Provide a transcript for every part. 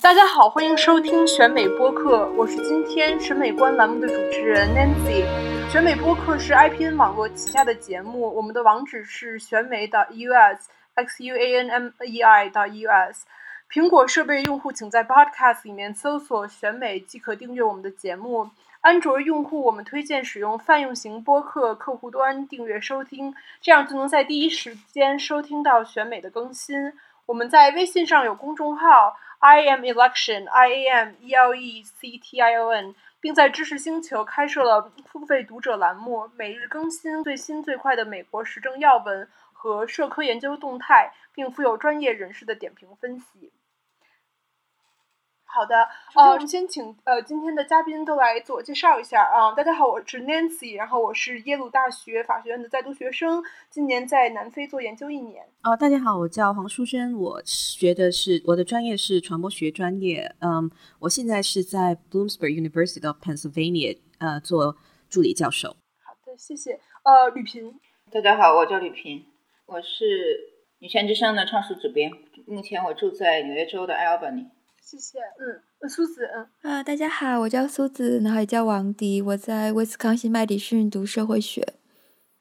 大家好，欢迎收听选美播客，我是今天审美观栏目的主持人 Nancy。选美播客是 IPN 网络旗下的节目，我们的网址是选美的 US x u a n m e i 的 US。苹果设备用户请在 Podcast 里面搜索“选美”即可订阅我们的节目。安卓用户我们推荐使用泛用型播客客户端订阅收听，这样就能在第一时间收听到选美的更新。我们在微信上有公众号。I am election, I am E L E C T I O N，并在知识星球开设了付费读者栏目，每日更新最新最快的美国时政要闻和社科研究动态，并附有专业人士的点评分析。好的，呃，我们先请呃今天的嘉宾都来自我介绍一下啊。大家好，我是 Nancy，然后我是耶鲁大学法学院的在读学生，今年在南非做研究一年。啊，大家好，我叫黄淑娟，我学的是我的专业是传播学专业，嗯，我现在是在 Bloomsburg University of Pennsylvania 呃做助理教授。好的，谢谢。呃，吕平，大家好，我叫吕平，我是女权之声的创始主编，目前我住在纽约州的 Albany。谢谢，嗯，苏子，嗯，啊，大家好，我叫苏子，然后也叫王迪，我在威斯康星麦迪逊读社会学。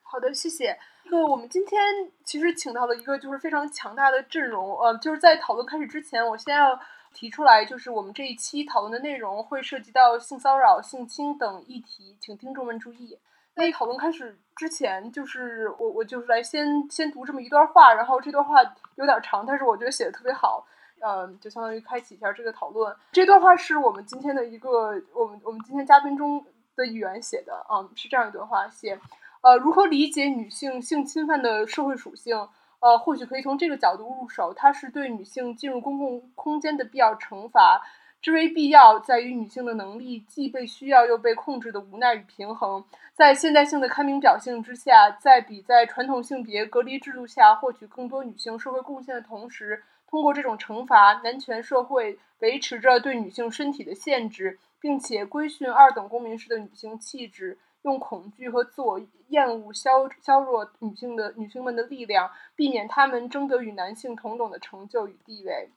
好的，谢谢。那我们今天其实请到了一个就是非常强大的阵容，呃，就是在讨论开始之前，我先要提出来，就是我们这一期讨论的内容会涉及到性骚扰、性侵等议题，请听众们注意。在讨论开始之前，就是我我就是来先先读这么一段话，然后这段话有点长，但是我觉得写的特别好。嗯，就相当于开启一下这个讨论。这段话是我们今天的一个，我们我们今天嘉宾中的一员写的。嗯，是这样一段话：写，呃，如何理解女性性侵犯的社会属性？呃，或许可以从这个角度入手，它是对女性进入公共空间的必要惩罚。之为必要，在于女性的能力既被需要又被控制的无奈与平衡。在现代性的开明表现之下，在比在传统性别隔离制度下获取更多女性社会贡献的同时。通过这种惩罚，男权社会维持着对女性身体的限制，并且规训二等公民式的女性气质，用恐惧和自我厌恶削削弱女性的女性们的力量，避免她们争得与男性同等的成就与地位。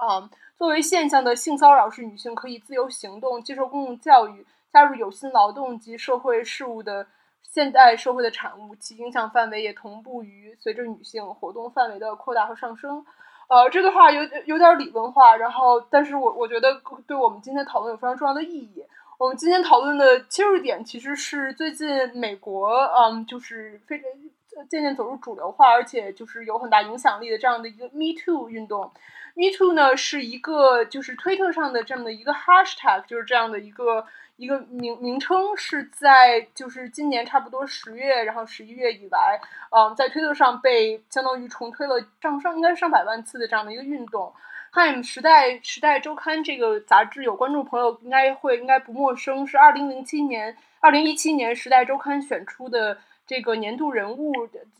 嗯，作为现象的性骚扰是女性可以自由行动、接受公共教育、加入有薪劳动及社会事务的现代社会的产物，其影响范围也同步于随着女性活动范围的扩大和上升。呃，这段话有有点理论化，然后，但是我我觉得对我们今天讨论有非常重要的意义。我们今天讨论的切入点其实是最近美国，嗯，就是非常渐渐走入主流化，而且就是有很大影响力的这样的一个 Me Too 运动。Me Too 呢是一个就是推特上的这样的一个 Hashtag，就是这样的一个。一个名名称是在就是今年差不多十月，然后十一月以来，嗯，在推特上被相当于重推了上上应该是上百万次的这样的一个运动。Time 时代时代周刊这个杂志有观众朋友应该会应该不陌生，是二零零七年、二零一七年时代周刊选出的这个年度人物，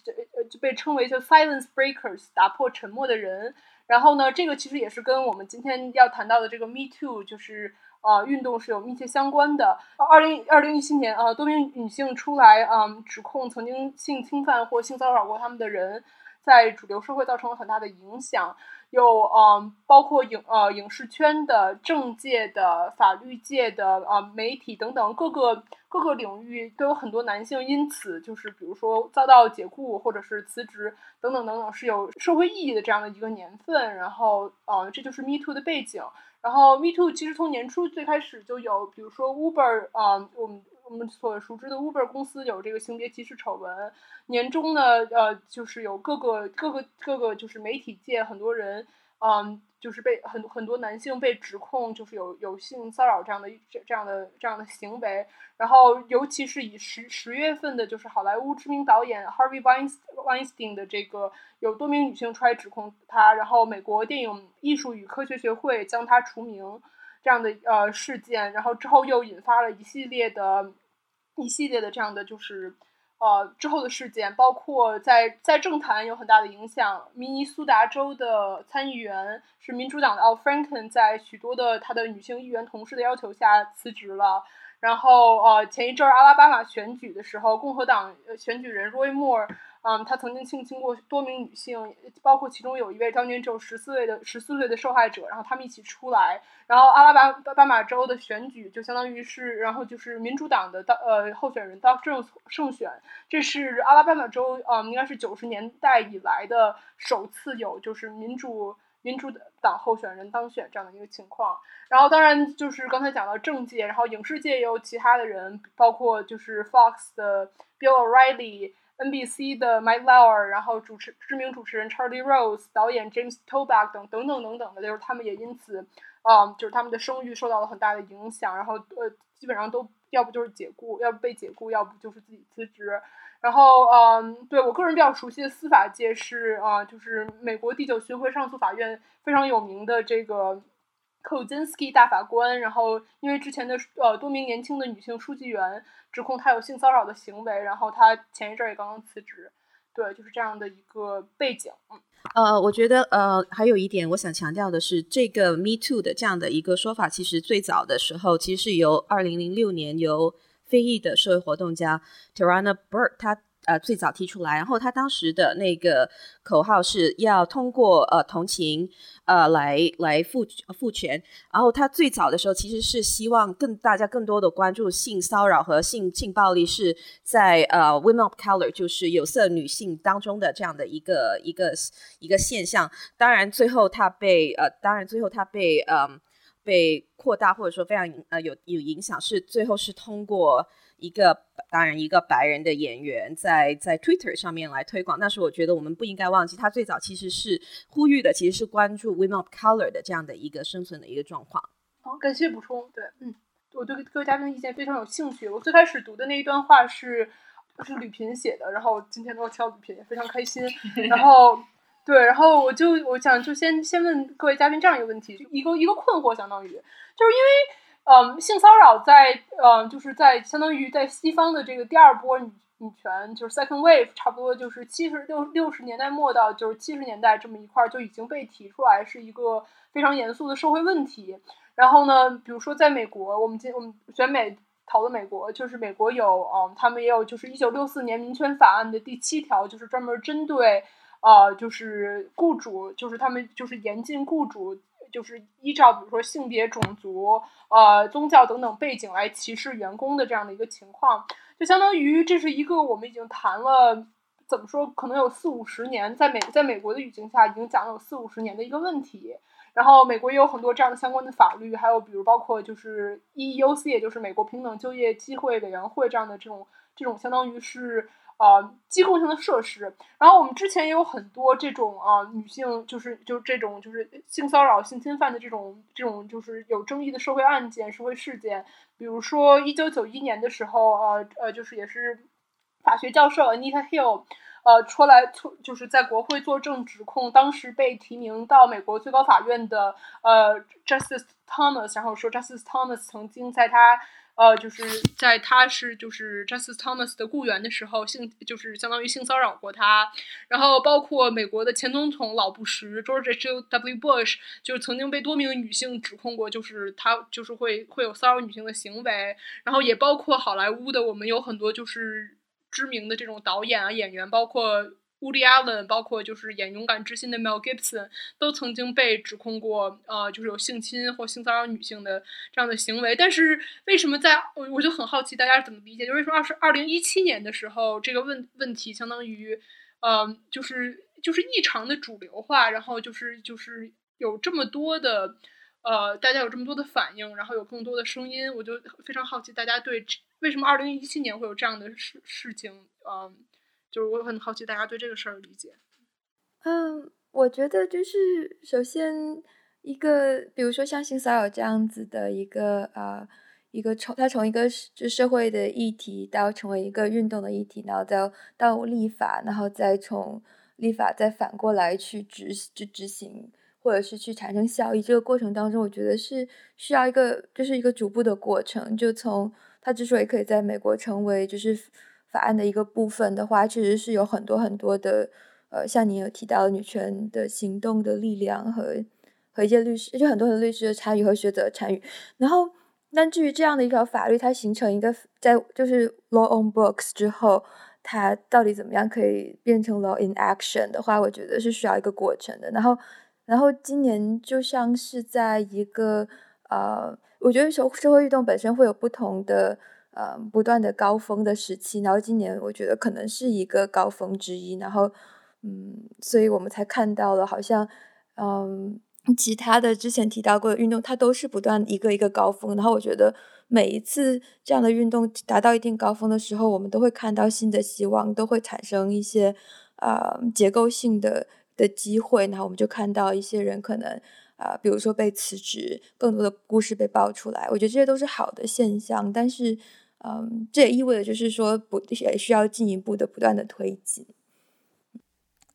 这呃就被称为叫 Silence Breakers 打破沉默的人。然后呢，这个其实也是跟我们今天要谈到的这个 Me Too 就是。呃，运动是有密切相关的。二零二零一七年，呃，多名女性出来，嗯，指控曾经性侵犯或性骚扰过他们的人，在主流社会造成了很大的影响。有，嗯，包括影，呃，影视圈的、政界的、法律界的，啊，媒体等等各个各个领域都有很多男性因此就是，比如说遭到解雇或者是辞职等等等等，是有社会意义的这样的一个年份。然后，嗯，这就是 Me Too 的背景。然后，Me Too 其实从年初最开始就有，比如说 Uber 啊，我们我们所熟知的 Uber 公司有这个性别歧视丑闻。年中呢，呃，就是有各个各个各个就是媒体界很多人，嗯。就是被很很多男性被指控，就是有有性骚扰这样的这这样的这样的行为，然后尤其是以十十月份的，就是好莱坞知名导演 Harvey Weinstein 的这个有多名女性出来指控他，然后美国电影艺术与科学学会将他除名这样的呃事件，然后之后又引发了一系列的一系列的这样的就是。呃，之后的事件包括在在政坛有很大的影响。明尼苏达州的参议员是民主党的 Al Franken，在许多的他的女性议员同事的要求下辞职了。然后呃，前一阵儿阿拉巴马选举的时候，共和党选举人 Roy Moore，嗯，他曾经性侵过多名女性，包括其中有一位当年只有十四岁的十四岁的受害者，然后他们一起出来，然后阿拉巴巴马州的选举就相当于是，然后就是民主党的当呃候选人当胜胜选，这是阿拉巴马州嗯应该是九十年代以来的首次有就是民主。民主党候选人当选这样的一个情况，然后当然就是刚才讲到政界，然后影视界也有其他的人，包括就是 Fox 的 Bill O'Reilly NBC 的 Mike Lauer，然后主持知名主持人 Charlie Rose，导演 James Toback 等等等等等的，就是他们也因此，嗯，就是他们的声誉受到了很大的影响，然后呃，基本上都要不就是解雇，要不被解雇，要不就是自己辞职。然后，嗯，对我个人比较熟悉的司法界是啊，就是美国第九巡回上诉法院非常有名的这个 Kozinski 大法官。然后，因为之前的呃多名年轻的女性书记员指控他有性骚扰的行为，然后他前一阵也刚刚辞职。对，就是这样的一个背景。呃，我觉得呃还有一点我想强调的是，这个 Me Too 的这样的一个说法，其实最早的时候其实是由二零零六年由非裔的社会活动家 Tarana Burke，他呃最早提出来，然后他当时的那个口号是要通过呃同情呃来来赋赋权，然后他最早的时候其实是希望更大家更多的关注性骚扰和性性暴力是在呃 women of color 就是有色女性当中的这样的一个一个一个现象，当然最后他被呃当然最后他被嗯。被扩大或者说非常呃有有影响，是最后是通过一个当然一个白人的演员在在 Twitter 上面来推广。但是我觉得我们不应该忘记，他最早其实是呼吁的，其实是关注 Women of Color 的这样的一个生存的一个状况。好，感谢补充。对，嗯，我对各位嘉宾的意见非常有兴趣。我最开始读的那一段话是是吕平写的，然后今天都挑吕平，也非常开心。然后。对，然后我就我想就先先问各位嘉宾这样一个问题，一个一个困惑，相当于就是因为，嗯，性骚扰在嗯就是在相当于在西方的这个第二波女女权，就是 second wave，差不多就是七十六六十年代末到就是七十年代这么一块就已经被提出来是一个非常严肃的社会问题。然后呢，比如说在美国，我们今我们选美讨论美国，就是美国有嗯，他们也有就是一九六四年民权法案的第七条，就是专门针对。呃，就是雇主，就是他们，就是严禁雇主，就是依照比如说性别、种族、呃宗教等等背景来歧视员工的这样的一个情况，就相当于这是一个我们已经谈了，怎么说，可能有四五十年，在美在美国的语境下已经讲了有四五十年的一个问题。然后美国也有很多这样的相关的法律，还有比如包括就是 EEOC，也就是美国平等就业机会委员会这样的这种这种相当于是。呃，机构性的设施。然后我们之前也有很多这种啊，女性就是就这种就是性骚扰、性侵犯的这种这种就是有争议的社会案件、社会事件。比如说一九九一年的时候，呃呃，就是也是法学教授 Anita Hill，呃，出来出就是在国会作证指控当时被提名到美国最高法院的呃 Justice Thomas，然后说 Justice Thomas 曾经在他。呃，就是在他是就是 Justice Thomas 的雇员的时候，性就是相当于性骚扰过他，然后包括美国的前总统老布什 George W. Bush，就是曾经被多名女性指控过，就是他就是会会有骚扰女性的行为，然后也包括好莱坞的，我们有很多就是知名的这种导演啊演员，包括。Woody Allen，包括就是演《勇敢之心》的 Mel Gibson，都曾经被指控过，呃，就是有性侵或性骚扰女性的这样的行为。但是为什么在我我就很好奇大家怎么理解？就为什么二是二零一七年的时候，这个问问题相当于，呃，就是就是异常的主流化，然后就是就是有这么多的，呃，大家有这么多的反应，然后有更多的声音，我就非常好奇大家对为什么二零一七年会有这样的事事情，嗯。就是我很好奇大家对这个事儿的理解。嗯，我觉得就是首先一个，比如说像性骚扰这样子的一个啊，一个从它从一个就社会的议题到成为一个运动的议题，然后再到立法，然后再从立法再反过来去执去执行，或者是去产生效益，这个过程当中，我觉得是需要一个就是一个逐步的过程。就从它之所以可以在美国成为就是。法案的一个部分的话，确实是有很多很多的，呃，像你有提到女权的行动的力量和和一些律师，就很多的律师的参与和学者的参与。然后，但至于这样的一条法律，它形成一个在就是 law on books 之后，它到底怎么样可以变成 law in action 的话，我觉得是需要一个过程的。然后，然后今年就像是在一个呃，我觉得社社会运动本身会有不同的呃不断的高峰的时期，然后今年我觉得可能是一个高峰之一。然后，嗯，所以我们才看到了好像嗯。其他的之前提到过的运动，它都是不断一个一个高峰。然后我觉得每一次这样的运动达到一定高峰的时候，我们都会看到新的希望，都会产生一些呃结构性的的机会。然后我们就看到一些人可能啊，比如说被辞职，更多的故事被爆出来。我觉得这些都是好的现象，但是嗯，这也意味着就是说不也需要进一步的不断的推进。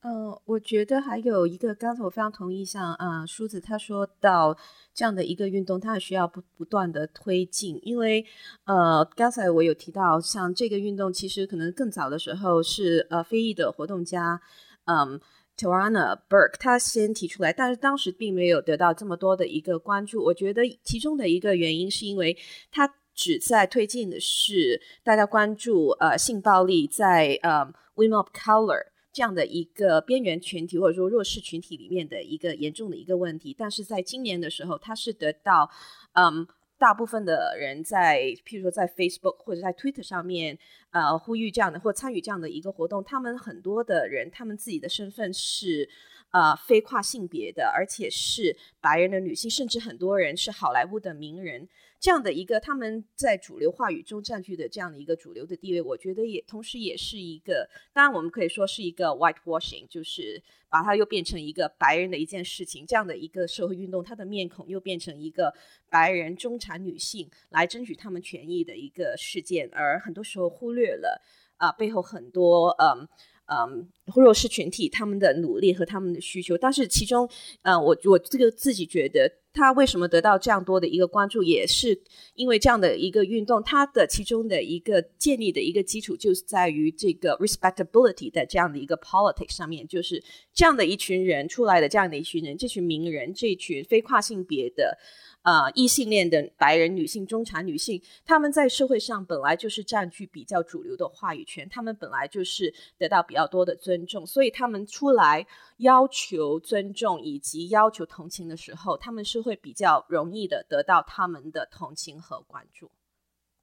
呃，我觉得还有一个，刚才我非常同意，像啊，梳子他说到这样的一个运动，它需要不不断的推进，因为呃，刚才我有提到，像这个运动其实可能更早的时候是呃非裔的活动家，嗯 t a r a n a Burke 他先提出来，但是当时并没有得到这么多的一个关注。我觉得其中的一个原因是因为他只在推进的是大家关注呃性暴力在呃 Women of Color。这样的一个边缘群体或者说弱势群体里面的一个严重的一个问题，但是在今年的时候，它是得到嗯大部分的人在譬如说在 Facebook 或者在 Twitter 上面呃呼吁这样的或参与这样的一个活动，他们很多的人他们自己的身份是呃非跨性别的，而且是白人的女性，甚至很多人是好莱坞的名人。这样的一个他们在主流话语中占据的这样的一个主流的地位，我觉得也同时也是一个，当然我们可以说是一个 whitewashing，就是把它又变成一个白人的一件事情。这样的一个社会运动，它的面孔又变成一个白人中产女性来争取他们权益的一个事件，而很多时候忽略了啊背后很多嗯。嗯，弱势群体他们的努力和他们的需求，但是其中，呃，我我这个自己觉得，他为什么得到这样多的一个关注，也是因为这样的一个运动，它的其中的一个建立的一个基础，就是在于这个 respectability 的这样的一个 politics 上面，就是这样的一群人出来的这样的一群人，这群名人，这群非跨性别的。啊，异性恋的白人女性、中产女性，她们在社会上本来就是占据比较主流的话语权，她们本来就是得到比较多的尊重，所以她们出来要求尊重以及要求同情的时候，他们是会比较容易的得到他们的同情和关注。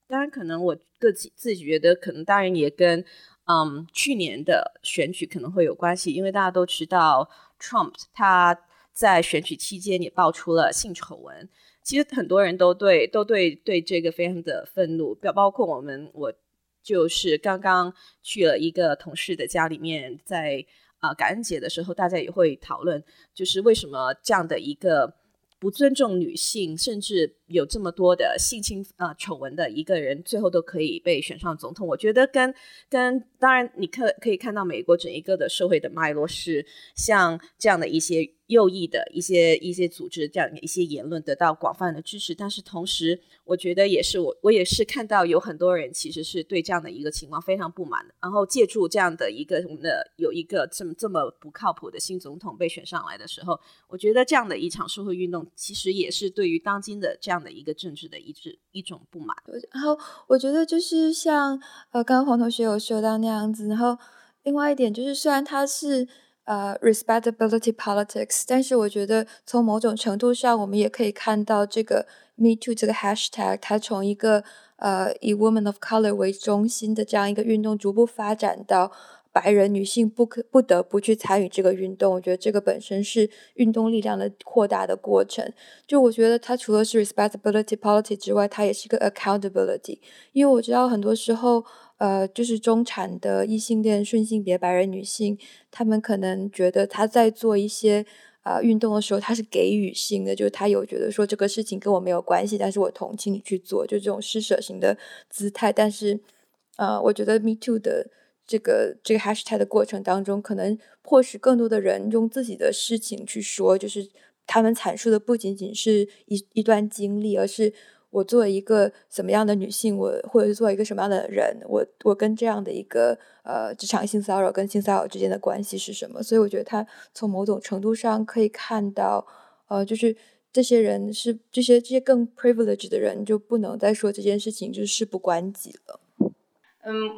当然，可能我自己自己觉得，可能当然也跟嗯去年的选举可能会有关系，因为大家都知道 Trump 他在选举期间也爆出了性丑闻。其实很多人都对都对对这个非常的愤怒，包包括我们，我就是刚刚去了一个同事的家里面，在啊感恩节的时候，大家也会讨论，就是为什么这样的一个不尊重女性，甚至有这么多的性侵啊丑闻的一个人，最后都可以被选上总统。我觉得跟跟当然你可可以看到美国整一个的社会的脉络是像这样的一些。右翼的一些一些组织这样一些言论得到广泛的支持，但是同时，我觉得也是我我也是看到有很多人其实是对这样的一个情况非常不满的。然后借助这样的一个我们的有一个这么这么不靠谱的新总统被选上来的时候，我觉得这样的一场社会运动其实也是对于当今的这样的一个政治的一致一种不满。然后我觉得就是像呃刚刚黄同学有说到那样子，然后另外一点就是虽然他是。呃，respectability politics，但是我觉得从某种程度上，我们也可以看到这个 Me Too 这个 hashtag，它从一个呃以 woman of color 为中心的这样一个运动，逐步发展到白人女性不可不得不去参与这个运动。我觉得这个本身是运动力量的扩大的过程。就我觉得它除了是 respectability politics 之外，它也是一个 accountability，因为我知道很多时候。呃，就是中产的异性恋顺性别白人女性，她们可能觉得她在做一些啊运动的时候，她是给予性的，就是她有觉得说这个事情跟我没有关系，但是我同情你去做，就这种施舍型的姿态。但是，呃，我觉得 Me Too 的这个这个 Hashtag 的过程当中，可能迫使更多的人用自己的事情去说，就是他们阐述的不仅仅是一一段经历，而是。我作为一个什么样的女性，我或者是作为一个什么样的人，我我跟这样的一个呃职场性骚扰跟性骚扰之间的关系是什么？所以我觉得他从某种程度上可以看到，呃，就是这些人是这些这些更 privileged 的人就不能再说这件事情就是事不关己了。嗯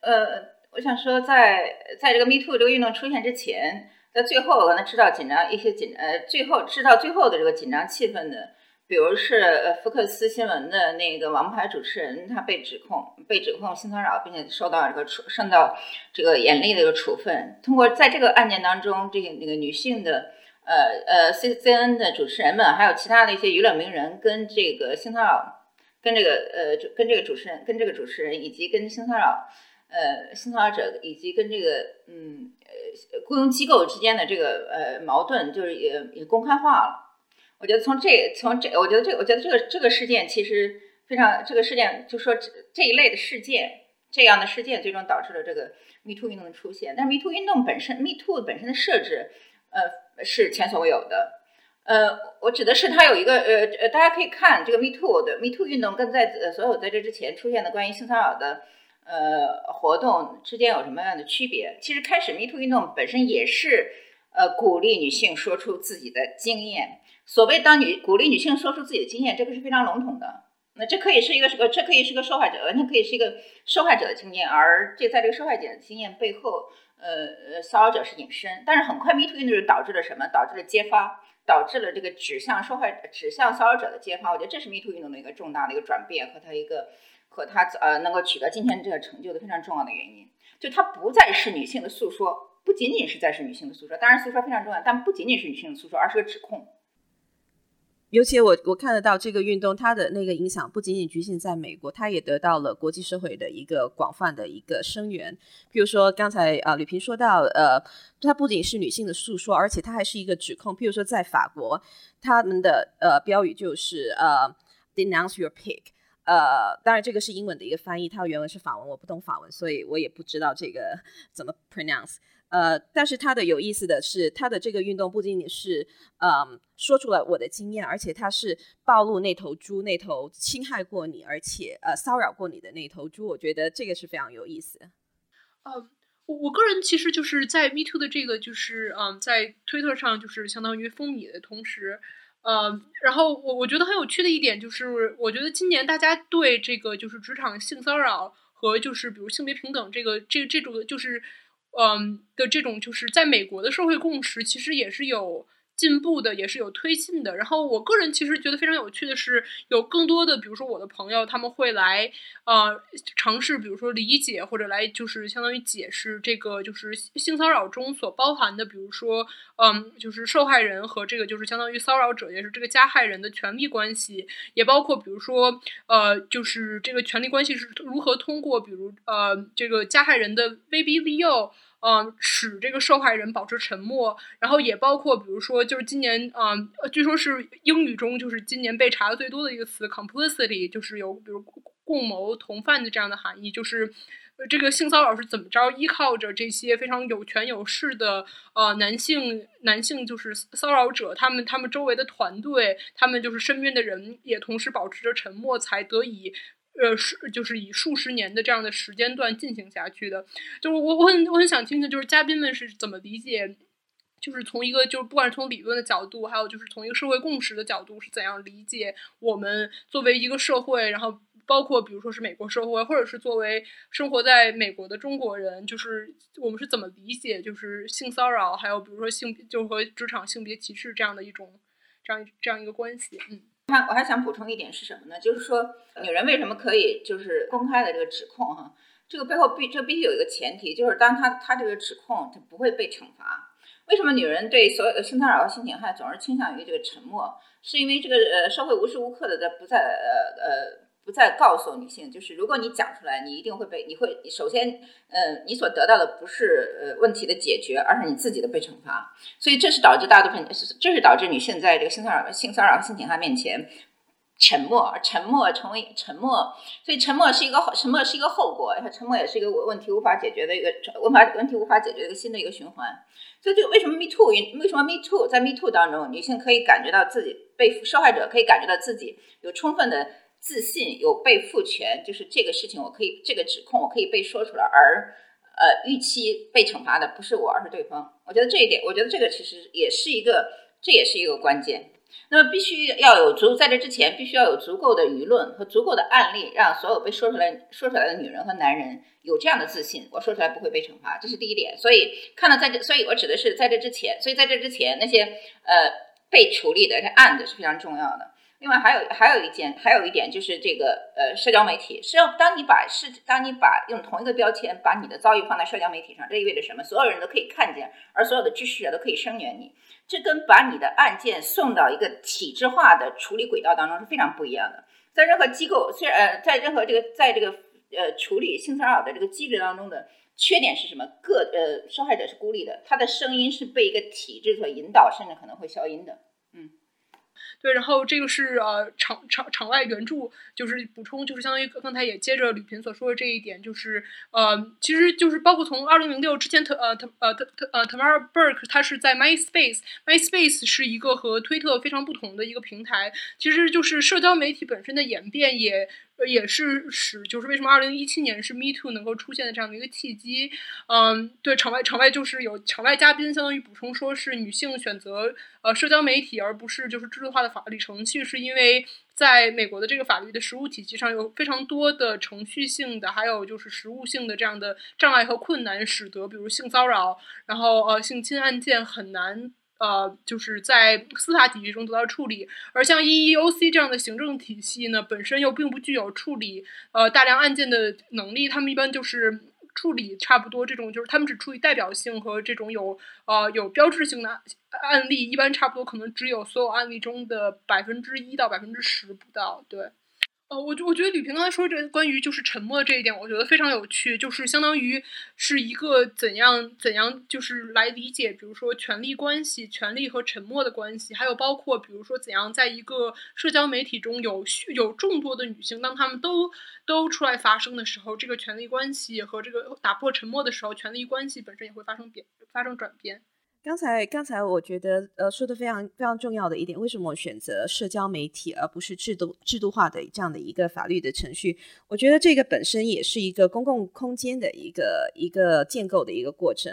呃我想说，在在这个 Me Too 这个运动出现之前，在最后可能制造紧张一些紧呃，最后制造最后的这个紧张气氛的，比如是呃福克斯新闻的那个王牌主持人，他被指控被指控性骚扰，并且受到这个处受到这个严厉的一个处分。通过在这个案件当中，这个那个女性的呃呃 C C N 的主持人们，还有其他的一些娱乐名人，跟这个性骚扰，跟这个呃跟这个主持人，跟这个主持人，以及跟性骚扰。呃，性骚扰者以及跟这个嗯呃雇佣机构之间的这个呃矛盾，就是也也公开化了。我觉得从这从这，我觉得这我觉得这个这个事件其实非常，这个事件就说这这一类的事件，这样的事件最终导致了这个 Me Too 运动的出现。但 Me Too 运动本身，Me Too 本身的设置，呃，是前所未有的。呃，我指的是它有一个呃呃，大家可以看这个 Me Too 的 Me Too 运动跟在呃所有在这之前出现的关于性骚扰的。呃，活动之间有什么样的区别？其实开始 Me Too 运动本身也是呃鼓励女性说出自己的经验。所谓当女鼓励女性说出自己的经验，这个是非常笼统的。那这可以是一个是个，这可以是个受害者，完全可以是一个受害者的经验。而这在这个受害者的经验背后，呃呃，骚扰者是隐身。但是很快 Me Too 运动就导致了什么？导致了揭发，导致了这个指向受害指向骚扰者的揭发。我觉得这是 Me Too 运动的一个重大的一个转变和它一个。和他呃能够取得今天这个成就的非常重要的原因，就它不再是女性的诉说，不仅仅是在是女性的诉说，当然诉说非常重要，但不仅仅是女性的诉说，而是个指控。尤其我我看得到这个运动，它的那个影响不仅仅局限在美国，它也得到了国际社会的一个广泛的一个声援。比如说刚才啊吕平说到，呃，它不仅是女性的诉说，而且它还是一个指控。譬如说在法国，他们的呃标语就是呃 denounce your pig。呃，当然这个是英文的一个翻译，它原文是法文，我不懂法文，所以我也不知道这个怎么 pronounce。呃，但是它的有意思的是，它的这个运动不仅仅是嗯说出了我的经验，而且它是暴露那头猪，那头侵害过你，而且呃骚扰过你的那头猪，我觉得这个是非常有意思。嗯，我我个人其实就是在 Me Too 的这个就是嗯在推特上就是相当于风靡的同时。呃，然后我我觉得很有趣的一点就是，我觉得今年大家对这个就是职场性骚扰和就是比如性别平等这个这这种就是，嗯的这种就是在美国的社会共识其实也是有。进步的也是有推进的，然后我个人其实觉得非常有趣的是，有更多的，比如说我的朋友，他们会来呃尝试，比如说理解或者来就是相当于解释这个就是性骚扰中所包含的，比如说嗯，就是受害人和这个就是相当于骚扰者，也是这个加害人的权利关系，也包括比如说呃，就是这个权利关系是如何通过比如呃这个加害人的威逼利诱。嗯，使这个受害人保持沉默，然后也包括，比如说，就是今年，嗯，据说是英语中就是今年被查的最多的一个词，complicity，就是有比如共谋、同犯的这样的含义，就是这个性骚扰是怎么着，依靠着这些非常有权有势的呃男性男性就是骚扰者，他们他们周围的团队，他们就是身边的人也同时保持着沉默，才得以。呃，是就是以数十年的这样的时间段进行下去的，就是我我很我很想听听，就是嘉宾们是怎么理解，就是从一个就是不管是从理论的角度，还有就是从一个社会共识的角度，是怎样理解我们作为一个社会，然后包括比如说是美国社会，或者是作为生活在美国的中国人，就是我们是怎么理解就是性骚扰，还有比如说性别就和职场性别歧视这样的一种这样这样一个关系，嗯。他我还想补充一点是什么呢？就是说，女人为什么可以就是公开的这个指控哈？这个背后必这必须有一个前提，就是当她她这个指控她不会被惩罚。为什么女人对所有的性骚扰和性侵害总是倾向于这个沉默？是因为这个呃社会无时无刻的在不在呃呃。不再告诉女性，就是如果你讲出来，你一定会被，你会首先，呃，你所得到的不是呃问题的解决，而是你自己的被惩罚。所以这是导致大部分，这是导致女性在这个性骚扰、性骚扰性侵害面前沉默，沉默成为沉默。所以沉默是一个沉默是一个后果，沉默也是一个问题无法解决的一个无法问题无法解决的一个新的一个循环。所以这个为什么 Me Too？为什么 Me Too 在 Me Too 当中，女性可以感觉到自己被受害者可以感觉到自己有充分的。自信有被赋权，就是这个事情我可以这个指控我可以被说出来，而呃预期被惩罚的不是我，而是对方。我觉得这一点，我觉得这个其实也是一个，这也是一个关键。那么必须要有足，在这之前必须要有足够的舆论和足够的案例，让所有被说出来说出来的女人和男人有这样的自信，我说出来不会被惩罚，这是第一点。所以看到在这，所以我指的是在这之前，所以在这之前那些呃被处理的这案子是非常重要的。另外还有还有一件，还有一点就是这个呃社交媒体，是要当你把是当你把用同一个标签把你的遭遇放在社交媒体上，这意味着什么？所有人都可以看见，而所有的支持者都可以声援你。这跟把你的案件送到一个体制化的处理轨道当中是非常不一样的。在任何机构，虽然呃，在任何这个在这个呃处理性骚扰的这个机制当中的缺点是什么？个呃受害者是孤立的，他的声音是被一个体制所引导，甚至可能会消音的。对，然后这个是呃场场场外援助，就是补充，就是相当于刚才也接着吕平所说的这一点，就是呃，其实就是包括从二零零六之前，特呃特呃特特呃 Tamara Burke，他是在 MySpace，MySpace 是一个和推特非常不同的一个平台，其实就是社交媒体本身的演变也。也是使就是为什么二零一七年是 Me Too 能够出现的这样的一个契机，嗯，对，场外场外就是有场外嘉宾相当于补充说是女性选择呃社交媒体而不是就是制度化的法律程序，是因为在美国的这个法律的实务体系上有非常多的程序性的还有就是实务性的这样的障碍和困难，使得比如性骚扰然后呃性侵案件很难。呃，就是在司法体系中得到处理，而像 EEOC 这样的行政体系呢，本身又并不具有处理呃大量案件的能力，他们一般就是处理差不多这种，就是他们只处理代表性和这种有呃有标志性的案例，一般差不多可能只有所有案例中的百分之一到百分之十不到，对。呃，我我觉得吕平刚才说这关于就是沉默这一点，我觉得非常有趣，就是相当于是一个怎样怎样就是来理解，比如说权力关系、权力和沉默的关系，还有包括比如说怎样在一个社交媒体中有有众多的女性，当她们都都出来发声的时候，这个权力关系和这个打破沉默的时候，权力关系本身也会发生变发生转变。刚才刚才我觉得呃说的非常非常重要的一点，为什么我选择社交媒体而不是制度制度化的这样的一个法律的程序？我觉得这个本身也是一个公共空间的一个一个建构的一个过程。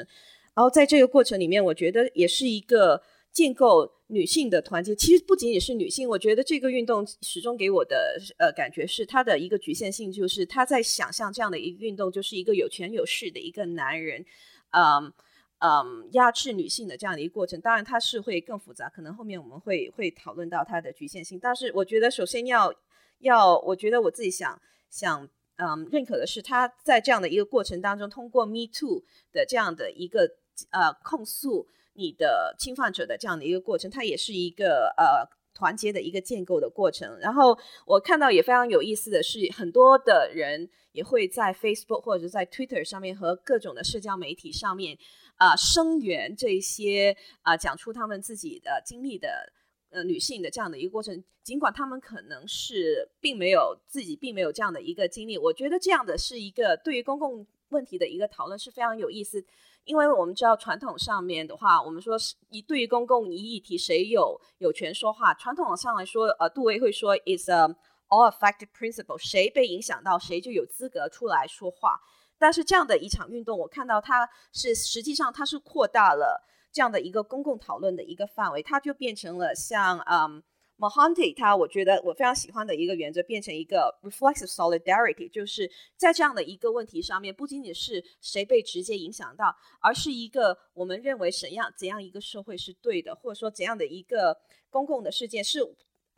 然后在这个过程里面，我觉得也是一个建构女性的团结。其实不仅仅是女性，我觉得这个运动始终给我的呃感觉是它的一个局限性，就是他在想象这样的一个运动，就是一个有权有势的一个男人，嗯。嗯，压制女性的这样的一个过程，当然它是会更复杂，可能后面我们会会讨论到它的局限性。但是我觉得，首先要要，我觉得我自己想想，嗯，认可的是，他在这样的一个过程当中，通过 Me Too 的这样的一个呃控诉你的侵犯者的这样的一个过程，它也是一个呃团结的一个建构的过程。然后我看到也非常有意思的是，很多的人也会在 Facebook 或者在 Twitter 上面和各种的社交媒体上面。啊，声援这些啊，讲出他们自己的经历的呃女性的这样的一个过程，尽管他们可能是并没有自己并没有这样的一个经历，我觉得这样的是一个对于公共问题的一个讨论是非常有意思，因为我们知道传统上面的话，我们说是一对于公共议题谁有有权说话，传统上来说，呃，杜威会说 is a all affected principle，谁被影响到谁就有资格出来说话。但是这样的一场运动，我看到它是实际上它是扩大了这样的一个公共讨论的一个范围，它就变成了像嗯 m a h a n t i 他我觉得我非常喜欢的一个原则，变成一个 reflexive solidarity，就是在这样的一个问题上面，不仅仅是谁被直接影响到，而是一个我们认为怎样怎样一个社会是对的，或者说怎样的一个公共的事件是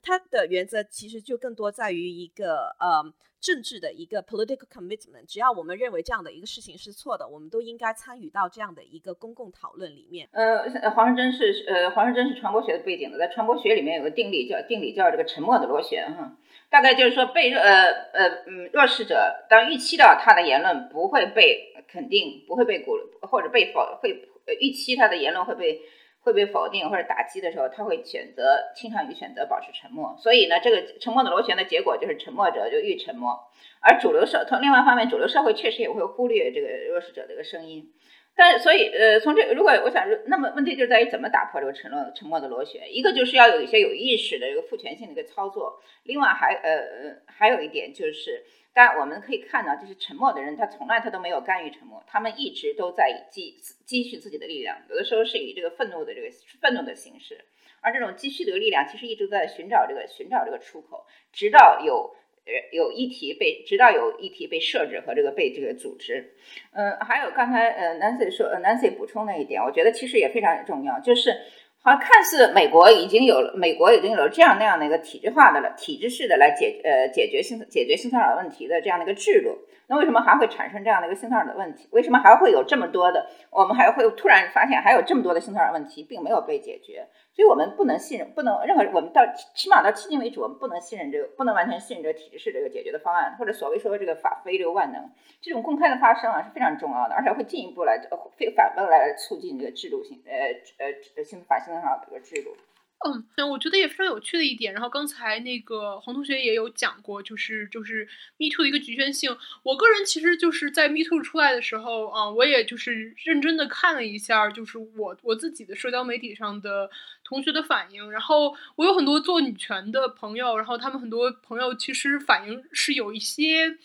它的原则，其实就更多在于一个呃。政治的一个 political commitment，只要我们认为这样的一个事情是错的，我们都应该参与到这样的一个公共讨论里面。呃，黄世珍是呃，黄世珍是传播学的背景的，在传播学里面有个定理叫定理叫这个沉默的螺旋哈，大概就是说被呃呃嗯弱势者当预期到他的言论不会被肯定，不会被鼓或者被否会预期他的言论会被。会被否定或者打击的时候，他会选择倾向于选择保持沉默。所以呢，这个沉默的螺旋的结果就是沉默者就愈沉默。而主流社从另外一方面，主流社会确实也会忽略这个弱势者的一个声音。但，所以呃，从这如果我想，那么问题就在于怎么打破这个沉默沉默的螺旋。一个就是要有一些有意识的一个赋权性的一个操作。另外还呃还有一点就是。但我们可以看到，就是沉默的人，他从来他都没有干预沉默，他们一直都在积积蓄自己的力量，有的时候是以这个愤怒的这个愤怒的形式，而这种积蓄的力量其实一直在寻找这个寻找这个出口，直到有呃有议题被直到有议题被设置和这个被这个组织。嗯，还有刚才呃 Nancy 说呃 Nancy 补充那一点，我觉得其实也非常重要，就是啊看似美国已经有了美国已经有了这样那样的一个体制化的了体制式的来解呃解决性解决性骚扰问题的这样的一个制度。那为什么还会产生这样的一个性骚扰的问题？为什么还会有这么多的？我们还会突然发现还有这么多的性骚扰问题并没有被解决？所以我们不能信任，不能任何我们到起码到迄今为止，我们不能信任这个，不能完全信任这个体制式这个解决的方案，或者所谓说这个法非这个万能，这种公开的发声啊是非常重要的，而且会进一步来呃非反过来促进这个制度性呃呃性法性骚扰的这个制度。嗯，我觉得也非常有趣的一点。然后刚才那个黄同学也有讲过，就是就是 Me Too 的一个局限性。我个人其实就是在 Me Too 出来的时候啊，我也就是认真的看了一下，就是我我自己的社交媒体上的同学的反应。然后我有很多做女权的朋友，然后他们很多朋友其实反应是有一些，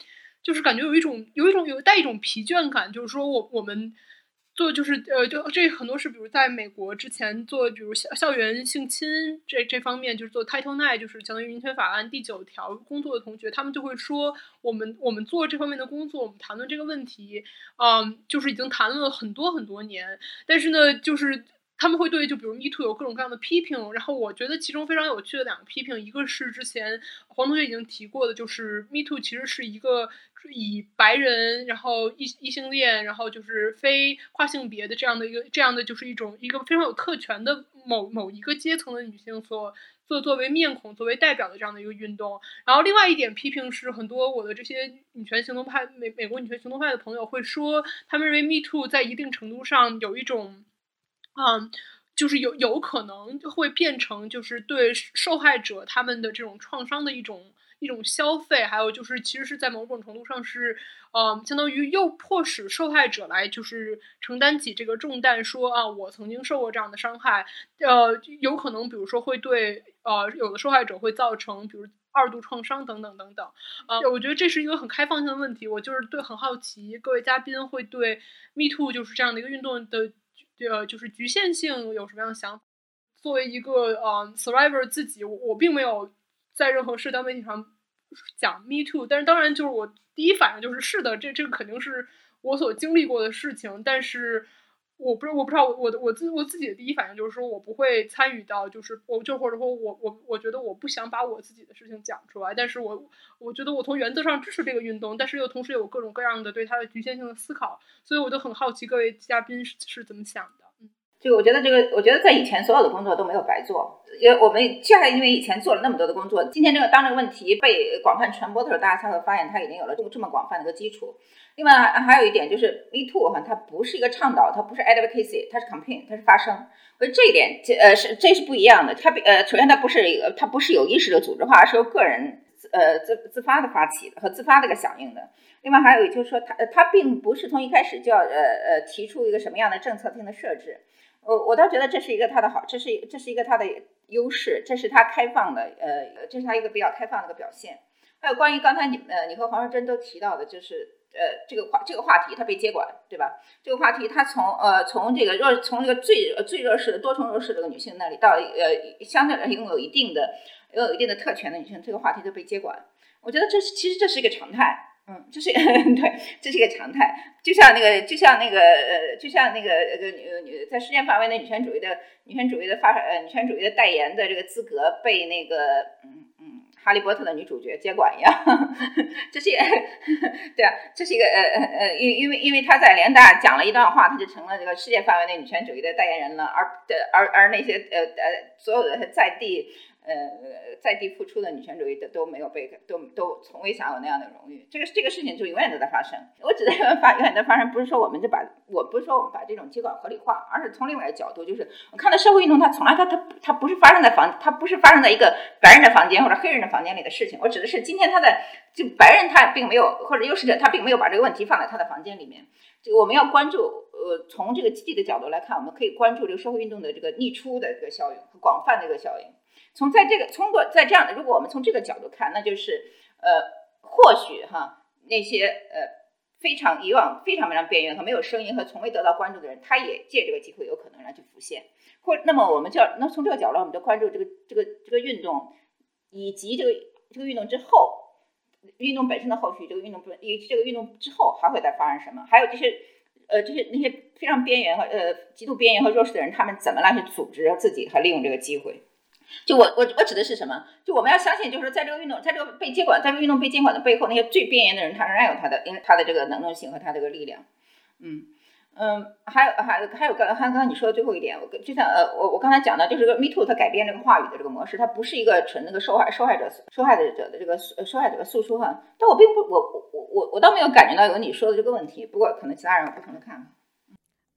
就是感觉有一种有一种有带一种疲倦感，就是说我我们。做就是呃，就这很多是，比如在美国之前做，比如校校园性侵这这方面，就是做 Title Nine，就是相当于民权法案第九条工作的同学，他们就会说，我们我们做这方面的工作，我们谈论这个问题，嗯，就是已经谈论了很多很多年，但是呢，就是他们会对就比如 Me Too 有各种各样的批评，然后我觉得其中非常有趣的两个批评，一个是之前黄同学已经提过的，就是 Me Too 其实是一个。以白人，然后异异性恋，然后就是非跨性别的这样的一个这样的就是一种一个非常有特权的某某一个阶层的女性所作作为面孔作为代表的这样的一个运动。然后另外一点批评是，很多我的这些女权行动派美美国女权行动派的朋友会说，他们认为 Me Too 在一定程度上有一种，嗯，就是有有可能会变成就是对受害者他们的这种创伤的一种。一种消费，还有就是，其实是在某种程度上是，嗯，相当于又迫使受害者来就是承担起这个重担，说啊，我曾经受过这样的伤害，呃，有可能比如说会对呃有的受害者会造成比如二度创伤等等等等，啊，我觉得这是一个很开放性的问题，我就是对很好奇各位嘉宾会对 Me Too 就是这样的一个运动的呃就是局限性有什么样的想法？作为一个呃 survivor 自己，我并没有。在任何社交媒体上讲 “me too”，但是当然就是我第一反应就是是的，这这个肯定是我所经历过的事情。但是我不是我不知道我的我自我自己的第一反应就是说我不会参与到，就是我就或者说我我我觉得我不想把我自己的事情讲出来。但是我我觉得我从原则上支持这个运动，但是又同时有各种各样的对它的局限性的思考，所以我就很好奇各位嘉宾是是怎么想的。就我觉得这个，我觉得在以前所有的工作都没有白做，因为我们恰恰因为以前做了那么多的工作，今天这个当这个问题被广泛传播的时候，大家才会发现它已经有了这么这么广泛的一个基础。另外还有一点就是，Me Too 哈，它不是一个倡导，它不是 advocacy，它是 campaign，它是发声。所以这一点，这呃是这是不一样的。它呃，首先它不是一个，它不是有意识的组织化，而是由个人呃自自发的发起和自发的一个响应的。另外还有就是说，它它并不是从一开始就要呃呃提出一个什么样的政策性的设置。我我倒觉得这是一个它的好，这是这是一个它的优势，这是它开放的，呃，这是它一个比较开放的一个表现。还有关于刚才你呃，你和黄淑珍都提到的，就是呃，这个话这个话题它被接管，对吧？这个话题它从呃从这个弱从这个最最弱势的多重弱势这个女性那里到呃相对来拥有一定的拥有一定的特权的女性，这个话题都被接管。我觉得这是其实这是一个常态。嗯，这是 对，这是一个常态，就像那个，就像那个，呃，就像那个，呃，女女在世界范围内女权主义的女权主义的发，呃，女权主义的代言的这个资格被那个，嗯嗯，哈利波特的女主角接管一样，这是，对啊，这是一个，呃呃呃，因因为因为他在联大讲了一段话，他就成了这个世界范围内女权主义的代言人了，而的而而那些呃呃所有的在地。呃，在地付出的女权主义的都没有被，都都从未享有那样的荣誉。这个这个事情就永远都在发生。我指的发永远在发生，不是说我们就把，我不是说我们把这种接管合理化，而是从另外一个角度，就是我看到社会运动，它从来它它它不是发生在房，它不是发生在一个白人的房间或者黑人的房间里的事情。我指的是今天他在就白人他并没有，或者优势者他并没有把这个问题放在他的房间里面。这个我们要关注，呃，从这个积极的角度来看，我们可以关注这个社会运动的这个溢出的这个效应和广泛的一个效应。从在这个通过在这样的，如果我们从这个角度看，那就是呃，或许哈那些呃非常以往非常非常边缘和没有声音和从未得到关注的人，他也借这个机会有可能来去浮现。或那么我们就要那从这个角度，我们就关注这个这个这个运动，以及这个这个运动之后，运动本身的后续，这个运动不以及这个运动之后还会再发生什么？还有这些呃这些那些非常边缘和呃极度边缘和弱势的人，他们怎么来去组织自己和利用这个机会？就我我我指的是什么？就我们要相信，就是在这个运动，在这个被监管，在这个运动被监管的背后，那些最边缘的人，他仍然有他的，因为他的这个能动性和他这个力量。嗯嗯，还有还还有刚刚刚你说的最后一点，我就像呃我我刚才讲的，就是个 Me Too，它改变这个话语的这个模式，它不是一个纯那个受害受害者受害者的这个受害者的诉说哈。但我并不我我我我倒没有感觉到有你说的这个问题，不过可能其他人有不同的看法。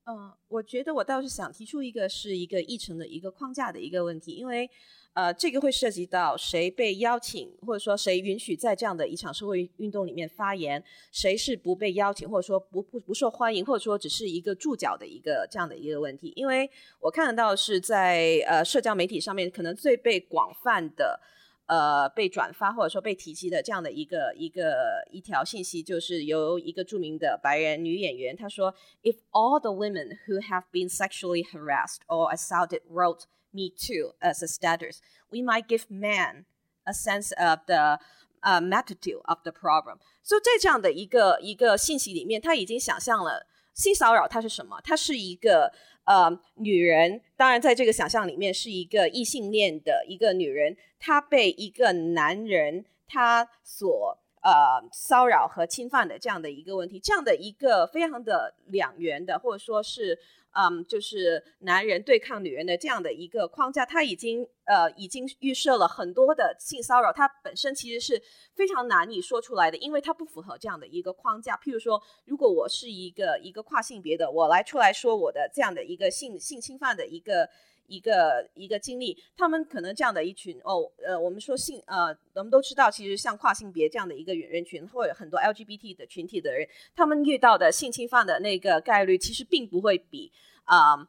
嗯，我觉得我倒是想提出一个是一个议程的一个框架的一个问题，因为呃，这个会涉及到谁被邀请，或者说谁允许在这样的一场社会运动里面发言，谁是不被邀请，或者说不不不受欢迎，或者说只是一个注脚的一个这样的一个问题。因为我看得到是在呃社交媒体上面，可能最被广泛的。呃，被转发或者说被提及的这样的一个一个一条信息，就是由一个著名的白人女演员她说：“If all the women who have been sexually harassed or assaulted wrote ‘Me Too’ as a status, we might give men a sense of the uh magnitude of the problem.” 所以在这样的一个一个信息里面，他已经想象了性骚扰它是什么？它是一个。呃，女人当然在这个想象里面是一个异性恋的一个女人，她被一个男人他所呃骚扰和侵犯的这样的一个问题，这样的一个非常的两元的，或者说是。嗯，就是男人对抗女人的这样的一个框架，他已经呃已经预设了很多的性骚扰，它本身其实是非常难以说出来的，因为它不符合这样的一个框架。譬如说，如果我是一个一个跨性别的，我来出来说我的这样的一个性性侵犯的一个一个一个经历，他们可能这样的一群哦呃，我们说性呃，我们都知道，其实像跨性别这样的一个人群，或者很多 LGBT 的群体的人，他们遇到的性侵犯的那个概率，其实并不会比。啊，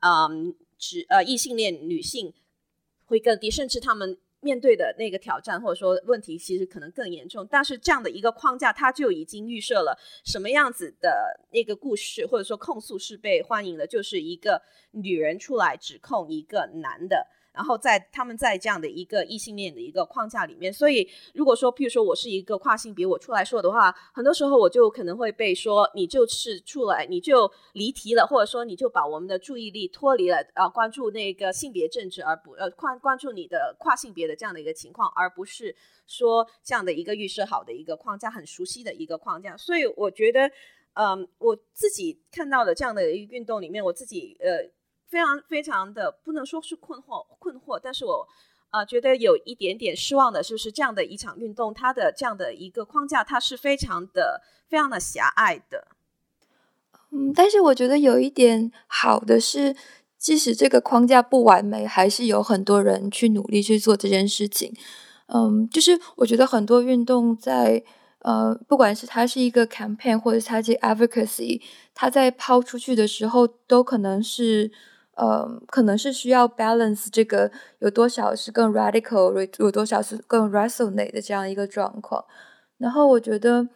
嗯，只呃异性恋女性会更低，甚至他们面对的那个挑战或者说问题，其实可能更严重。但是这样的一个框架，它就已经预设了什么样子的那个故事或者说控诉是被欢迎的，就是一个女人出来指控一个男的。然后在他们在这样的一个异性恋的一个框架里面，所以如果说，譬如说我是一个跨性别，我出来说的话，很多时候我就可能会被说你就是出来你就离题了，或者说你就把我们的注意力脱离了啊，关注那个性别政治，而不呃关关注你的跨性别的这样的一个情况，而不是说这样的一个预设好的一个框架，很熟悉的一个框架。所以我觉得，嗯，我自己看到的这样的一个运动里面，我自己呃。非常非常的不能说是困惑困惑，但是我啊觉得有一点点失望的，就是这样的一场运动，它的这样的一个框架，它是非常的非常的狭隘的。嗯，但是我觉得有一点好的是，即使这个框架不完美，还是有很多人去努力去做这件事情。嗯，就是我觉得很多运动在呃，不管是它是一个 campaign，或者是它这 advocacy，它在抛出去的时候，都可能是。呃，可能是需要 balance 这个有多少是更 radical，有多少是更 resonate 的这样一个状况。然后我觉得，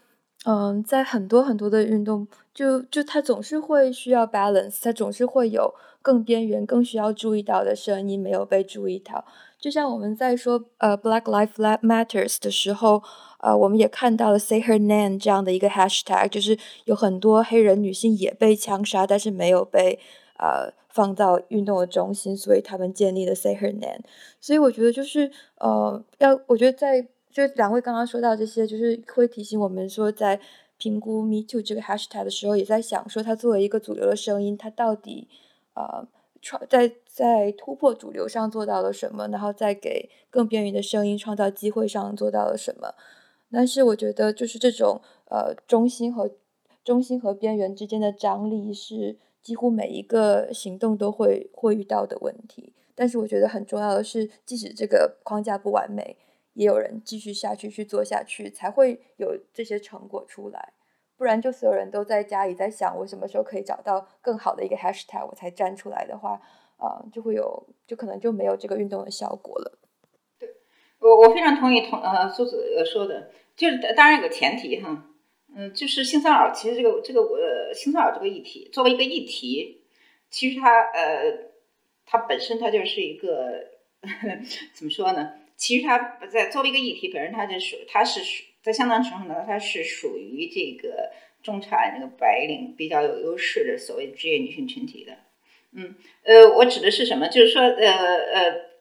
嗯，在很多很多的运动，就就它总是会需要 balance，它总是会有更边缘、更需要注意到的声音没有被注意到。就像我们在说呃 Black Life Matters 的时候，呃，我们也看到了 Say Her Name 这样的一个 hashtag，就是有很多黑人女性也被枪杀，但是没有被呃。放到运动的中心，所以他们建立了 Say Her Name。所以我觉得就是呃，要我觉得在就两位刚刚说到这些，就是会提醒我们说，在评估 Me Too 这个 Hashtag 的时候，也在想说，它作为一个主流的声音，它到底呃创在在突破主流上做到了什么，然后再给更边缘的声音创造机会上做到了什么。但是我觉得就是这种呃中心和中心和边缘之间的张力是。几乎每一个行动都会会遇到的问题，但是我觉得很重要的是，即使这个框架不完美，也有人继续下去去做下去，才会有这些成果出来。不然，就所有人都在家里在想我什么时候可以找到更好的一个 hashtag，我才站出来的话，啊，就会有，就可能就没有这个运动的效果了。对，我我非常同意同呃苏子说的，就是当然有个前提哈。嗯，就是性骚扰，其实这个这个呃性骚扰这个议题，作为一个议题，其实它呃它本身它就是一个 怎么说呢？其实它在作为一个议题本身，它就属它是属在相当程度上，它是属于这个中产这个白领比较有优势的所谓职业女性群体的。嗯，呃，我指的是什么？就是说，呃呃。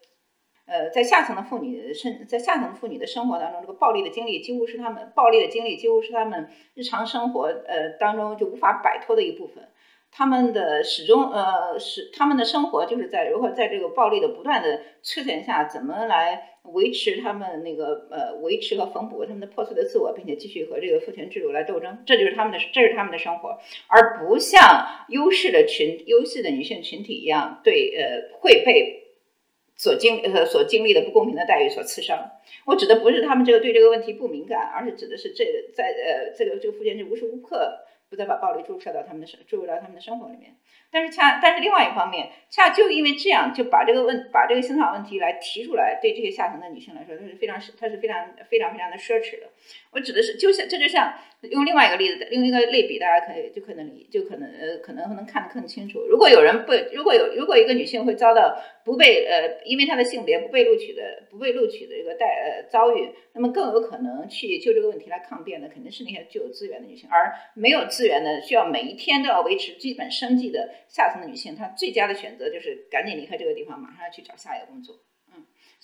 呃，在下层的妇女生，在下层妇女的生活当中，这个暴力的经历几乎是她们暴力的经历几乎是她们日常生活呃当中就无法摆脱的一部分。他们的始终呃是他们的生活就是在如何在这个暴力的不断的摧残下，怎么来维持他们那个呃维持和缝补他们的破碎的自我，并且继续和这个父权制度来斗争。这就是他们的这是他们的生活，而不像优势的群优势的女性群体一样，对呃会被。所经呃所经历的不公平的待遇所刺伤，我指的不是他们这个对这个问题不敏感，而是指的是这在呃这个这个附件是无时无刻不再把暴力注射到他们的生注入到他们的生活里面。但是恰但是另外一方面，恰就因为这样就把这个问把这个性骚扰问题来提出来，对这些下层的女性来说，它是非常它是非常非常非常的奢侈的。我指的是就像这就像用另外一个例子，用一个类比，大家可以就可能就可能呃可能能看得更清楚。如果有人不如果有如果一个女性会遭到不被呃因为她的性别不被录取的不被录取的这个待呃遭遇，那么更有可能去就这个问题来抗辩的肯定是那些具有资源的女性，而没有资源的需要每一天都要维持基本生计的。下层的女性，她最佳的选择就是赶紧离开这个地方，马上要去找下一个工作。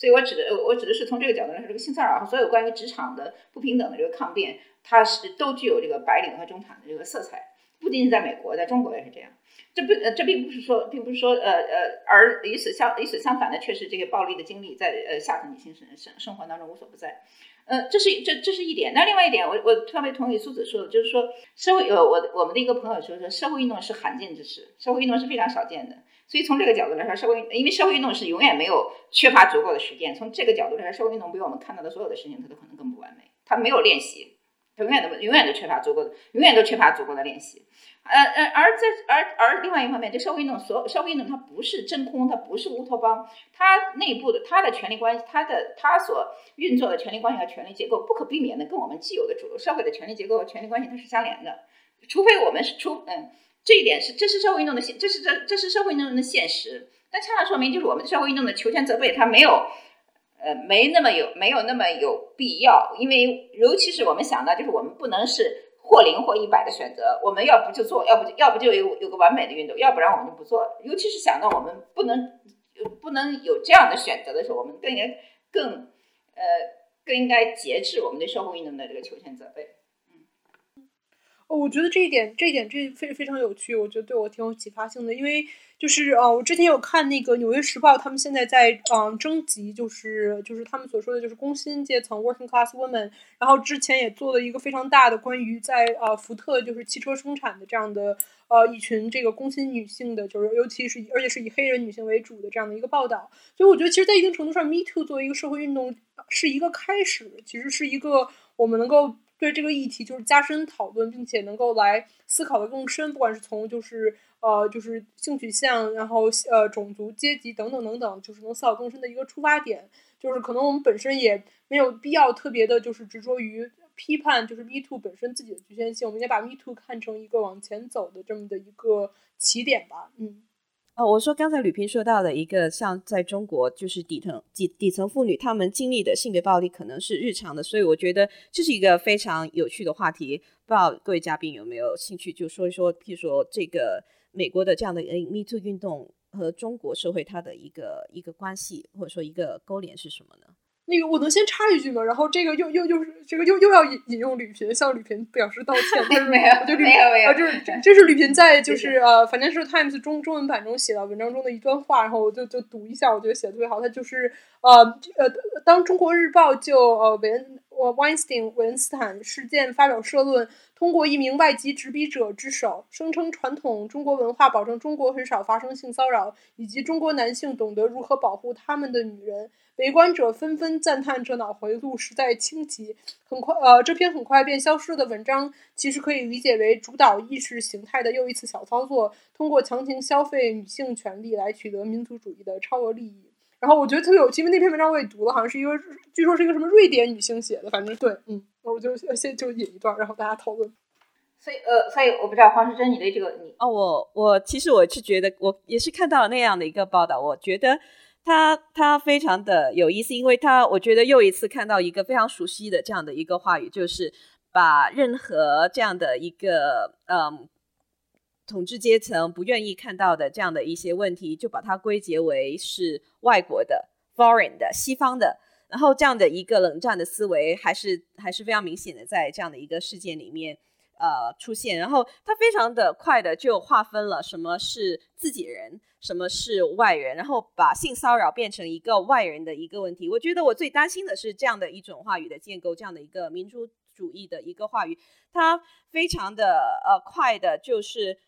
所以我指的，我指的是从这个角度来说，这个性骚扰和所有关于职场的不平等的这个抗辩，它是都具有这个白领和中产的这个色彩。不仅仅在美国，在中国也是这样。这不，这并不是说，并不是说，呃呃，而与此相与此相反的，却是这些暴力的经历在呃下层女性生生生活当中无所不在。呃，这是这这是一点。那另外一点，我我特别同意苏子说的，就是说社会呃，我我们的一个朋友说说社会运动是罕见之事，社会运动是非常少见的。所以从这个角度来说，社会因为社会运动是永远没有缺乏足够的实践。从这个角度来说，社会运动比我们看到的所有的事情，它都可能更不完美。它没有练习，它永远都永远都缺乏足够的，永远都缺乏足够的练习。呃呃，而在而而另外一方面，这社会运动所社会运动它不是真空，它不是乌托邦，它内部的它的权力关系，它的它所运作的权力关系和权力结构，不可避免的跟我们既有的主流社会的权力结构和权力关系它是相连的，除非我们是出嗯这一点是这是社会运动的现这是这这是社会运动的现实，但恰恰说明就是我们社会运动的求全责备它没有呃没那么有没有那么有必要，因为尤其是我们想到就是我们不能是。或零或一百的选择，我们要不就做，要不就要不就有有个完美的运动，要不然我们就不做。尤其是想到我们不能不能有这样的选择的时候，我们更应该更呃更应该节制我们对社会运动的这个求全责备。哦，我觉得这一点这一点这非非常有趣，我觉得对我挺有启发性的，因为。就是呃，我之前有看那个《纽约时报》，他们现在在嗯征集，就是就是他们所说的就是工薪阶层 （working class women）。然后之前也做了一个非常大的关于在呃福特就是汽车生产的这样的呃一群这个工薪女性的，就是尤其是而且是以黑人女性为主的这样的一个报道。所以我觉得，其实，在一定程度上，Me Too 作为一个社会运动是一个开始，其实是一个我们能够对这个议题就是加深讨论，并且能够来思考的更深，不管是从就是。呃，就是性取向，然后呃，种族、阶级等等等等，就是能思考更深的一个出发点。就是可能我们本身也没有必要特别的，就是执着于批判，就是 Me Too 本身自己的局限性。我们应该把 Me Too 看成一个往前走的这么的一个起点吧。嗯。哦，我说刚才吕平说到的一个，像在中国，就是底层底底层妇女她们经历的性别暴力可能是日常的，所以我觉得这是一个非常有趣的话题。不知道各位嘉宾有没有兴趣，就说一说，譬如说这个。美国的这样的 Me Too 运动和中国社会它的一个一个关系，或者说一个勾连是什么呢？那个我能先插一句吗？然后这个又又又是这个又又要引引用吕平向吕平表示道歉，没有没有没有，就是这是吕平在就是呃反正是 Times 中中文版中写的文章中的一段话，然后我就就读一下，我觉得写的特别好。他就是呃呃，当中国日报就呃韦恩呃 Weinstein 韦恩斯坦事件发表社论。通过一名外籍执笔者之手，声称传统中国文化保证中国很少发生性骚扰，以及中国男性懂得如何保护他们的女人。围观者纷纷赞叹这脑回路实在清奇。很快，呃，这篇很快便消失的文章，其实可以理解为主导意识形态的又一次小操作，通过强行消费女性权利来取得民族主义的超额利益。然后我觉得特别有趣，因为那篇文章我也读了，好像是一个，据说是一个什么瑞典女性写的，反正对，嗯。我就先就引一段，然后大家讨论。所以呃，所以我不知道黄世珍，你对这个你哦，我我其实我是觉得，我也是看到了那样的一个报道，我觉得他他非常的有意思，因为他我觉得又一次看到一个非常熟悉的这样的一个话语，就是把任何这样的一个嗯统治阶层不愿意看到的这样的一些问题，就把它归结为是外国的 foreign 的西方的，然后这样的一个冷战的思维还是还是非常明显的在这样的一个事件里面。呃，出现，然后他非常的快的就划分了什么是自己人，什么是外人，然后把性骚扰变成一个外人的一个问题。我觉得我最担心的是这样的一种话语的建构，这样的一个民主主义的一个话语，它非常的呃快的，就是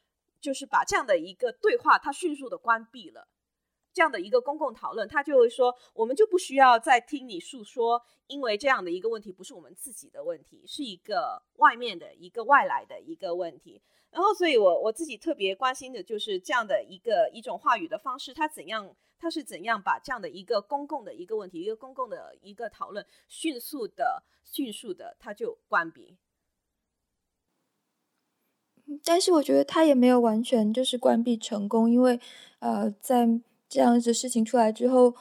就是把这样的一个对话，它迅速的关闭了。这样的一个公共讨论，他就会说，我们就不需要再听你诉说，因为这样的一个问题不是我们自己的问题，是一个外面的一个外来的一个问题。然后，所以我我自己特别关心的就是这样的一个一种话语的方式，它怎样，它是怎样把这样的一个公共的一个问题，一个公共的一个讨论，迅速的、迅速的，它就关闭。但是我觉得他也没有完全就是关闭成功，因为呃，在。这样子事情出来之后，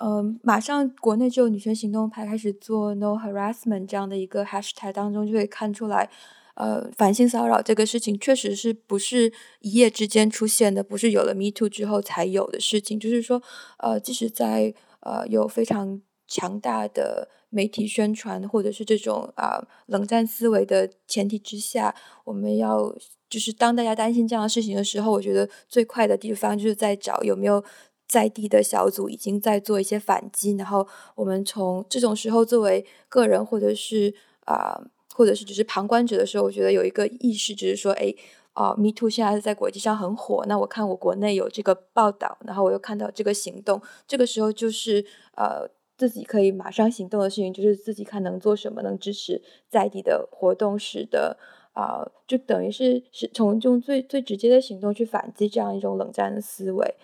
嗯，马上国内就有女权行动派开始做 “no harassment” 这样的一个 hashtag 当中，就可以看出来，呃，反性骚扰这个事情确实是不是一夜之间出现的，不是有了 Me Too 之后才有的事情。就是说，呃，即使在呃有非常强大的媒体宣传或者是这种啊冷战思维的前提之下，我们要就是当大家担心这样的事情的时候，我觉得最快的地方就是在找有没有。在地的小组已经在做一些反击，然后我们从这种时候作为个人或者是啊，或者是只是旁观者的时候，我觉得有一个意识，就是说，哎，啊，Me Too 现在是在国际上很火，那我看我国内有这个报道，然后我又看到这个行动，这个时候就是呃，自己可以马上行动的事情，就是自己看能做什么，能支持在地的活动，使得啊，就等于是是从用最最直接的行动去反击这样一种冷战的思维。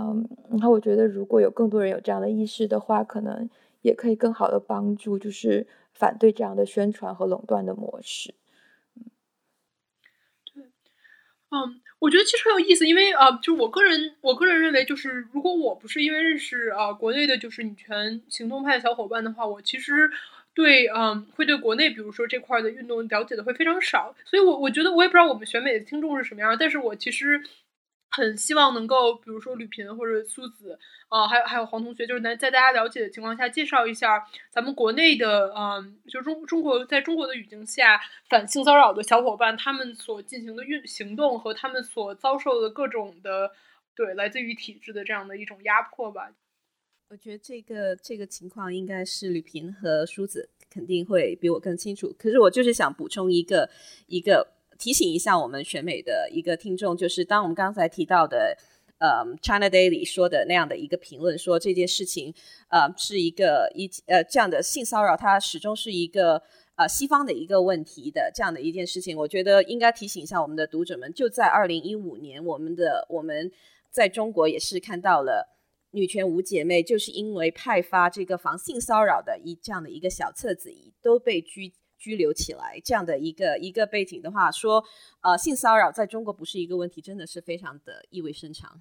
嗯，然后我觉得如果有更多人有这样的意识的话，可能也可以更好的帮助，就是反对这样的宣传和垄断的模式。对，嗯，我觉得其实很有意思，因为啊，就我个人，我个人认为，就是如果我不是因为认识啊国内的，就是女权行动派的小伙伴的话，我其实对嗯会对国内，比如说这块的运动了解的会非常少，所以我我觉得我也不知道我们选美的听众是什么样，但是我其实。很希望能够，比如说吕萍或者苏子，呃，还有还有黄同学，就是在在大家了解的情况下，介绍一下咱们国内的，嗯，就中中国在中国的语境下反性骚扰的小伙伴，他们所进行的运行动和他们所遭受的各种的，对，来自于体制的这样的一种压迫吧。我觉得这个这个情况应该是吕萍和苏子肯定会比我更清楚。可是我就是想补充一个一个。提醒一下我们选美的一个听众，就是当我们刚才提到的，呃，China Daily 说的那样的一个评论，说这件事情，呃，是一个一呃这样的性骚扰，它始终是一个呃西方的一个问题的这样的一件事情。我觉得应该提醒一下我们的读者们，就在二零一五年，我们的我们在中国也是看到了女权五姐妹，就是因为派发这个防性骚扰的一这样的一个小册子，都被拘。拘留起来这样的一个一个背景的话，说呃性骚扰在中国不是一个问题，真的是非常的意味深长。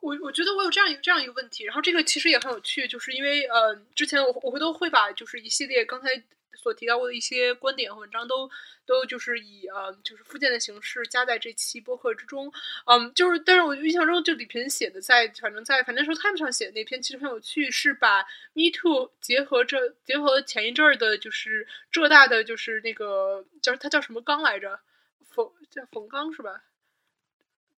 我我觉得我有这样一个这样一个问题，然后这个其实也很有趣，就是因为呃之前我我回头会把就是一系列刚才。所提到过的一些观点和文章，都都就是以呃就是附件的形式加在这期播客之中，嗯，就是但是我印象中就李平写的，在反正在《反正说 Time》上写的那篇其实很有趣，是把 Me Too 结合着结合前一阵儿的，就是浙大的就是那个叫他叫什么刚来着，冯叫冯刚是吧？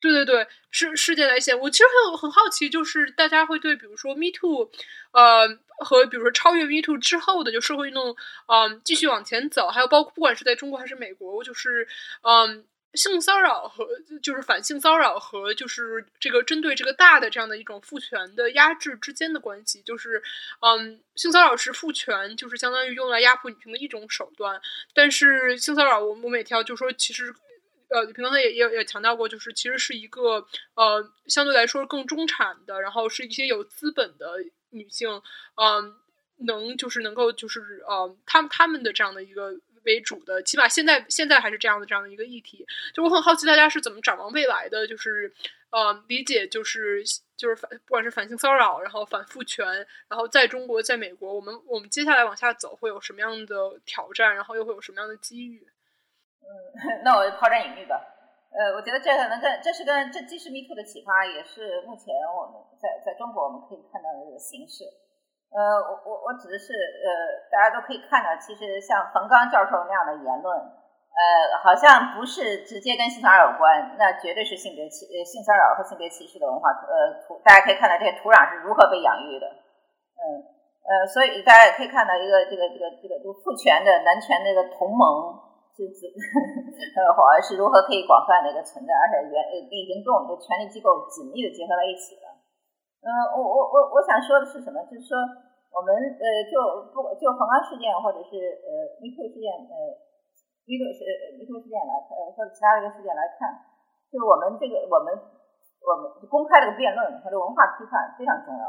对对对，事事件来写，我其实很有很好奇，就是大家会对比如说 Me Too，呃。和比如说超越 Me Too 之后的就社会运动，嗯，继续往前走，还有包括不管是在中国还是美国，就是嗯，性骚扰和就是反性骚扰和就是这个针对这个大的这样的一种父权的压制之间的关系，就是嗯，性骚扰是父权就是相当于用来压迫女性的一种手段，但是性骚扰我我每条，就说其实呃，李平刚才也也也强调过，就是其实是一个呃相对来说更中产的，然后是一些有资本的。女性，嗯，能就是能够就是呃，他们他们的这样的一个为主的，起码现在现在还是这样的这样的一个议题。就我很好奇，大家是怎么展望未来的？就是呃，理解就是就是反不管是反性骚扰，然后反父权，然后在中国，在美国，我们我们接下来往下走会有什么样的挑战？然后又会有什么样的机遇？嗯，那我抛砖引玉吧。呃，我觉得这可能跟这是跟这既是 Me Too 的启发，也是目前我们在在中国我们可以看到的这个形式。呃，我我我指的是呃，大家都可以看到，其实像冯刚教授那样的言论，呃，好像不是直接跟性骚扰有关，那绝对是性别歧呃性骚扰和性别歧视的文化呃土，大家可以看到这些土壤是如何被养育的。嗯呃，所以大家也可以看到一个这个这个这个就父权的男权那个同盟。是呃，好像是如何可以广泛的一个存在，而且原呃，已经跟我们的权力机构紧密的结合在一起了。嗯，我我我我想说的是什么？就是说，我们呃，就不就恒安事件或者是呃 m e t o 事件呃 m e t o 是密特事件来呃或者其他的一个事件来看，就我们这个我们我们公开这个辩论或者文化批判非常重要。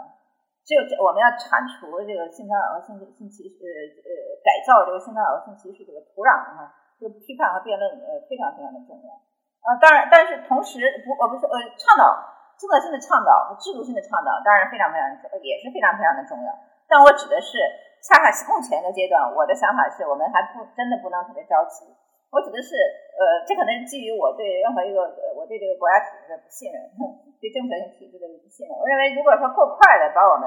只有这我们要铲除这个性骚扰和性性歧视呃呃改造这个性骚扰和性歧视这个土壤的话。就批判和辩论呃非常非常的重要，呃当然但是同时不呃不是呃倡导政策性的倡导和制度性的倡导当然非常非常也是非常非常的重要，但我指的是恰恰目前的阶段，我的想法是我们还不真的不能特别着急，我指的是呃这可能是基于我对任何一个呃我对这个国家体制的不信任，对政策性体制的不信任。我认为如果说够快的把我们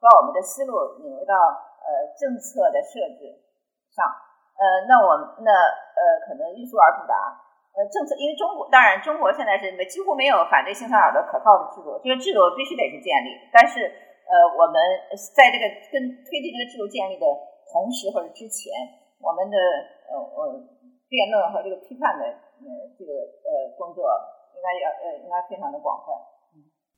把我们的思路引入到呃政策的设置上。呃，那我那呃，可能欲速而不达。呃，政策因为中国，当然中国现在是没几乎没有反对性骚扰的可靠的制度，这个制度必须得是建立。但是呃，我们在这个跟推进这个制度建立的同时或者之前，我们的呃呃辩论和这个批判的呃这个呃工作应该要呃应该非常的广泛。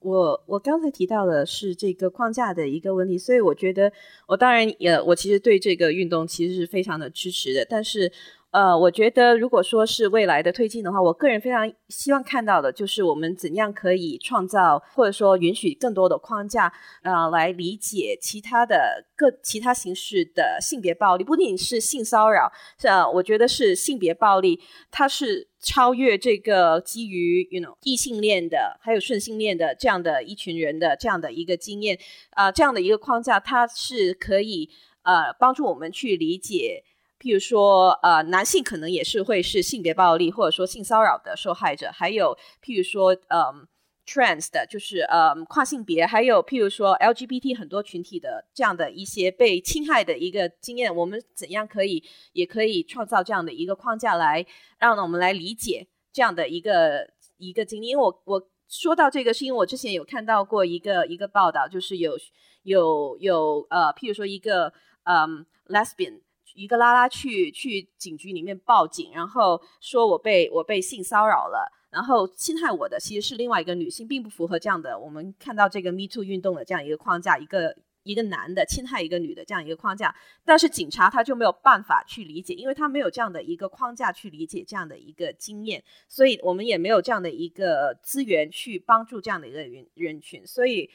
我我刚才提到的是这个框架的一个问题，所以我觉得我当然也我其实对这个运动其实是非常的支持的，但是。呃，我觉得如果说是未来的推进的话，我个人非常希望看到的就是我们怎样可以创造或者说允许更多的框架，呃，来理解其他的各其他形式的性别暴力，不仅仅是性骚扰，呃，我觉得是性别暴力，它是超越这个基于 you know 异性恋的还有顺性恋的这样的一群人的这样的一个经验，啊，这样的一个框架，它是可以呃帮助我们去理解。譬如说，呃，男性可能也是会是性别暴力或者说性骚扰的受害者，还有譬如说，嗯，trans 的，就是呃跨性别，还有譬如说 LGBT 很多群体的这样的一些被侵害的一个经验，我们怎样可以也可以创造这样的一个框架来让呢我们来理解这样的一个一个经历？因为我我说到这个，是因为我之前有看到过一个一个报道，就是有有有呃，譬如说一个嗯 lesbian。一个拉拉去去警局里面报警，然后说我被我被性骚扰了，然后侵害我的其实是另外一个女性，并不符合这样的我们看到这个 Me Too 运动的这样一个框架，一个一个男的侵害一个女的这样一个框架，但是警察他就没有办法去理解，因为他没有这样的一个框架去理解这样的一个经验，所以我们也没有这样的一个资源去帮助这样的一个人人群，所以。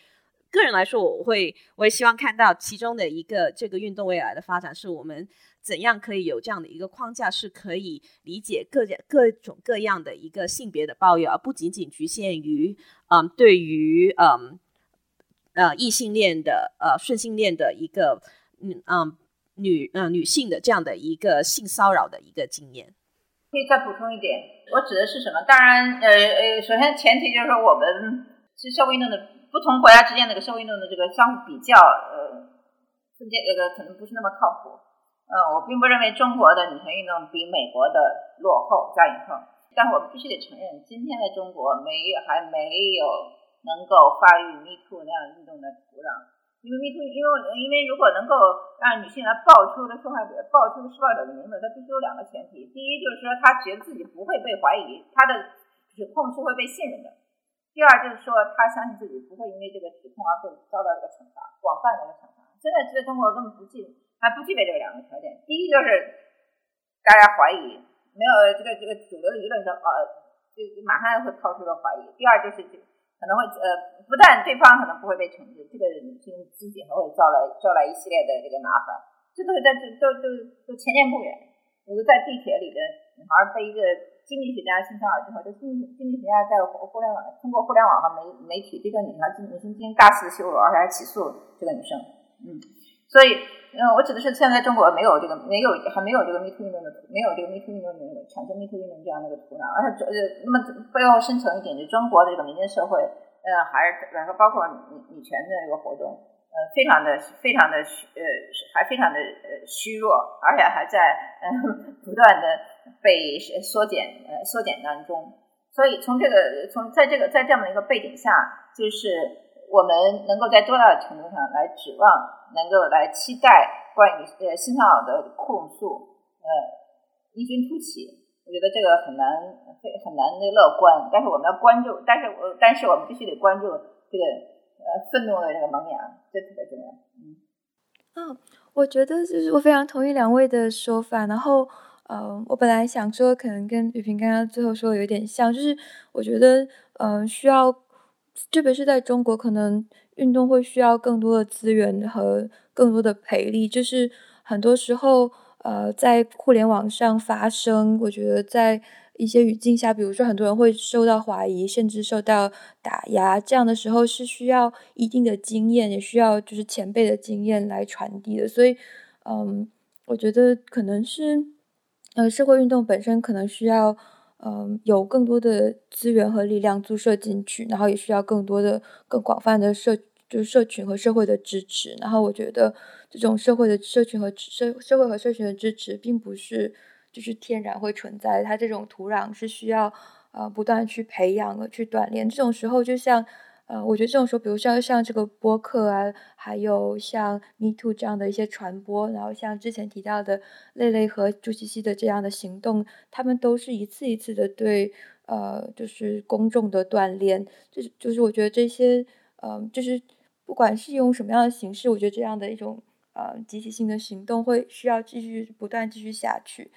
个人来说，我会，我也希望看到其中的一个这个运动未来的发展，是我们怎样可以有这样的一个框架，是可以理解各各种各样的一个性别的抱怨，而不仅仅局限于嗯，对于嗯呃异性恋的呃顺性恋的一个嗯嗯女嗯女性的这样的一个性骚扰的一个经验。可以再补充一点，我指的是什么？当然，呃呃，首先前提就是说，我们是社会运动的。不同国家之间那个社会运动的这个相互比较，呃，分界这个可能不是那么靠谱。嗯，我并不认为中国的女权运动比美国的落后加引号，但是我必须得承认，今天的中国没还没有能够发育 Me Too 那样运动的土壤。因为 Me Too，因为因为如果能够让女性来报出的受害者、报出的施暴者的名字，它必须有两个前提：第一，就是说她觉得自己不会被怀疑，她的指控是会被信任的。第二就是说，他相信自己不会因为这个指控而被遭到这个惩罚，广泛的一个惩罚。现在在中国根本不具，还不具备这两个条件。第一就是大家怀疑，没有这个这个主流的舆论说，呃，就马上会抛出的怀疑。第二就是可能会呃，不但对方可能不会被惩治，这个女性自己还会招来招来一系列的这个麻烦。这都是在这都都都前年不远，有个在地铁里的女孩被一个经济学家性骚扰之后，这经济经济学家在互互联网通过互联网和媒媒体对这个女孩进行进行大肆羞辱，而且还起诉这个女生。嗯，所以嗯，我指的是现在中国没有这个没有还没有这个 Me Too 运动的没有这个 Me Too 运动的产生 Me Too 运动这样的一个土壤，而且呃那么背后深层一点，就中国的这个民间社会，呃还是比方说包括女女权的这个活动，呃非常的非常的呃还非常的呃虚弱，而且还在呃不断的被缩减呃缩减当中，所以从这个从在这个在这样的一个背景下，就是。我们能够在多大的程度上来指望，能够来期待关于呃性骚扰的控诉，呃异军突起？我觉得这个很难，很难的乐观。但是我们要关注，但是我但是我们必须得关注这个呃愤怒的那个萌芽，这特别重要。嗯，嗯，我觉得就是我非常同意两位的说法。然后，呃，我本来想说，可能跟雨萍刚刚最后说的有点像，就是我觉得，嗯，需要。特别是在中国，可能运动会需要更多的资源和更多的培力。就是很多时候，呃，在互联网上发生，我觉得在一些语境下，比如说很多人会受到怀疑，甚至受到打压，这样的时候是需要一定的经验，也需要就是前辈的经验来传递的。所以，嗯，我觉得可能是，呃，社会运动本身可能需要。嗯，有更多的资源和力量注射进去，然后也需要更多的、更广泛的社，就是社群和社会的支持。然后我觉得这种社会的社群和社社会和社群的支持，并不是就是天然会存在，它这种土壤是需要呃不断去培养和去锻炼。这种时候，就像。呃，我觉得这种时候，比如像像这个播客啊，还有像 Me Too 这样的一些传播，然后像之前提到的蕾蕾和朱茜茜的这样的行动，他们都是一次一次的对呃，就是公众的锻炼。就是就是我觉得这些呃，就是不管是用什么样的形式，我觉得这样的一种呃集体性的行动会需要继续不断继续下去。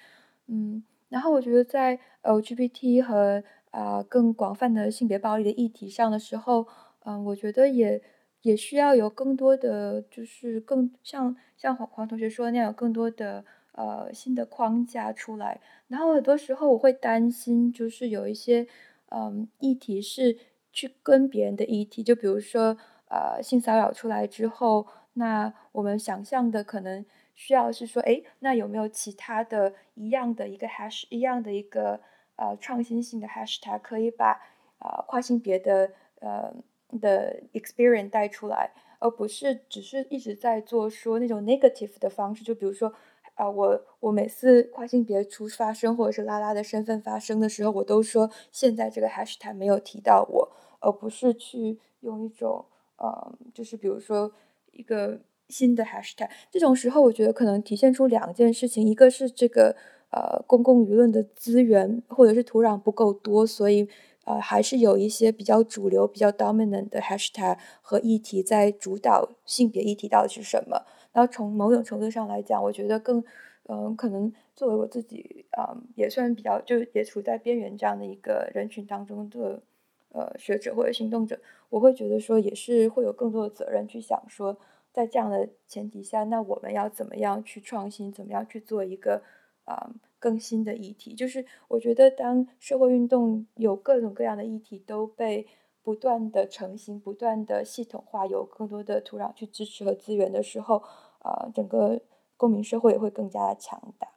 嗯，然后我觉得在 LGBT 和啊，更广泛的性别暴力的议题上的时候，嗯，我觉得也也需要有更多的，就是更像像黄黄同学说那样，有更多的呃新的框架出来。然后很多时候我会担心，就是有一些嗯议题是去跟别人的议题，就比如说呃性骚扰出来之后，那我们想象的可能需要是说，哎，那有没有其他的一样的一个 hash 一样的一个。呃，创新性的 hashtag 可以把呃跨性别的呃的 experience 带出来，而不是只是一直在做说那种 negative 的方式。就比如说，啊，我我每次跨性别出发生或者是拉拉的身份发生的时候，我都说现在这个 hashtag 没有提到我，而不是去用一种呃，就是比如说一个新的 hashtag。这种时候，我觉得可能体现出两件事情，一个是这个。呃，公共舆论的资源或者是土壤不够多，所以呃，还是有一些比较主流、比较 dominant 的 hashtag 和议题在主导性别议题到底是什么。然后从某种程度上来讲，我觉得更嗯，可能作为我自己啊，也算比较就也处在边缘这样的一个人群当中的呃学者或者行动者，我会觉得说也是会有更多的责任去想说，在这样的前提下，那我们要怎么样去创新，怎么样去做一个。啊，更新的议题，就是我觉得，当社会运动有各种各样的议题都被不断的成型、不断的系统化，有更多的土壤去支持和资源的时候，啊，整个公民社会也会更加的强大。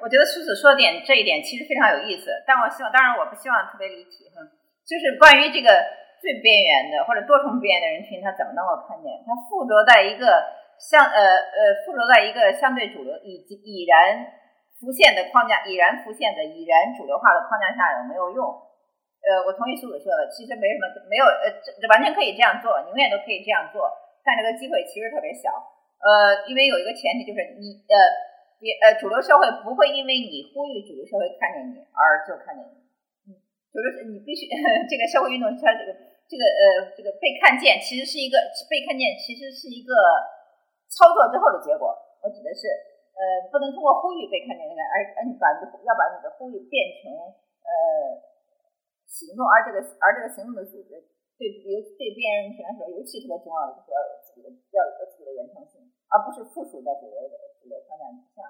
我觉得苏子说点这一点其实非常有意思，但我希望，当然我不希望特别离题，哈，就是关于这个最边缘的或者多重边缘的人群，他怎么能够看见？他附着在一个相呃呃附着在一个相对主流以及已然。浮现的框架，已然浮现的已然主流化的框架下有没有用？呃，我同意苏子说的，其实没什么，没有，呃，这完全可以这样做，你永远都可以这样做，但这个机会其实特别小。呃，因为有一个前提就是你，呃，别，呃，主流社会不会因为你呼吁主流社会看见你而就看见你。嗯，主流你必须 这个社会运动，它这个这个呃这个被看见，其实是一个被看见，其实是一个操作之后的结果。我指的是。呃，不能通过呼吁被看见，而而你把你要把你的呼吁变成呃行动，而这个而这个行动的组织对，比如对别人选手尤其特别重要的就是要有自己的，要有自己的原创性，而不是附属在主流的主流框架之下。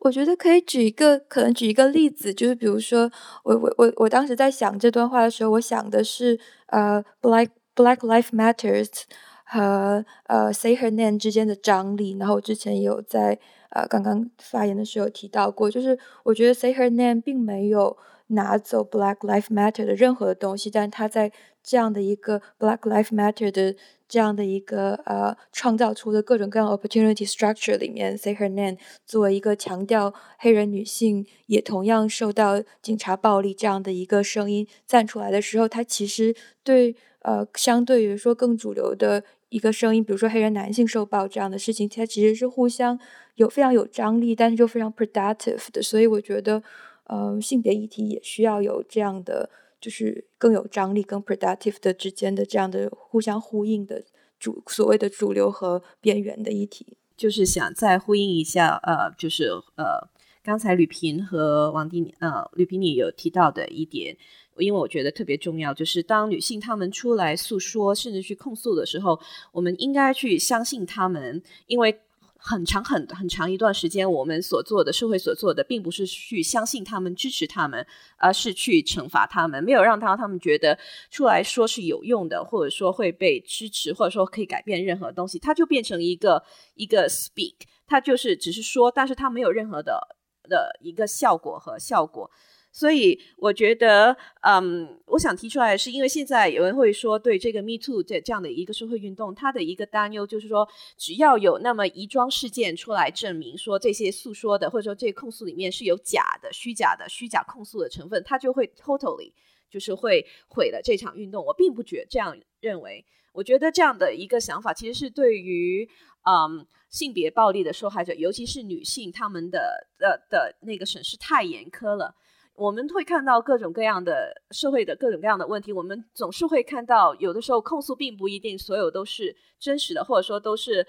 我觉得可以举一个，可能举一个例子，就是比如说，我我我我当时在想这段话的时候，我想的是，呃，Black Black Life Matters 和呃 Say Her Name 之间的张力。然后我之前有在呃刚刚发言的时候提到过，就是我觉得 Say Her Name 并没有拿走 Black Life Matter 的任何的东西，但他在这样的一个 Black Life Matter 的这样的一个呃创造出的各种各样 opportunity structure 里面，Say Her Name 作为一个强调黑人女性也同样受到警察暴力这样的一个声音站出来的时候，它其实对呃相对于说更主流的一个声音，比如说黑人男性受暴这样的事情，它其实是互相有非常有张力，但是又非常 productive 的。所以我觉得，呃，性别议题也需要有这样的。就是更有张力、更 productive 的之间的这样的互相呼应的主所谓的主流和边缘的议题，就是想再呼应一下，呃，就是呃，刚才吕平和王迪，呃，吕平你有提到的一点，因为我觉得特别重要，就是当女性她们出来诉说甚至去控诉的时候，我们应该去相信她们，因为。很长很很长一段时间，我们所做的社会所做的，并不是去相信他们、支持他们，而是去惩罚他们，没有让他他们觉得出来说是有用的，或者说会被支持，或者说可以改变任何东西，它就变成一个一个 speak，它就是只是说，但是它没有任何的的一个效果和效果。所以我觉得，嗯，我想提出来，是因为现在有人会说，对这个 Me Too 这这样的一个社会运动，它的一个担忧就是说，只要有那么一桩事件出来证明说这些诉说的或者说这控诉里面是有假的、虚假的、虚假控诉的成分，它就会 totally 就是会毁了这场运动。我并不觉这样认为，我觉得这样的一个想法其实是对于，嗯，性别暴力的受害者，尤其是女性，他们的的的那个审视太严苛了。我们会看到各种各样的社会的各种各样的问题，我们总是会看到，有的时候控诉并不一定所有都是真实的，或者说都是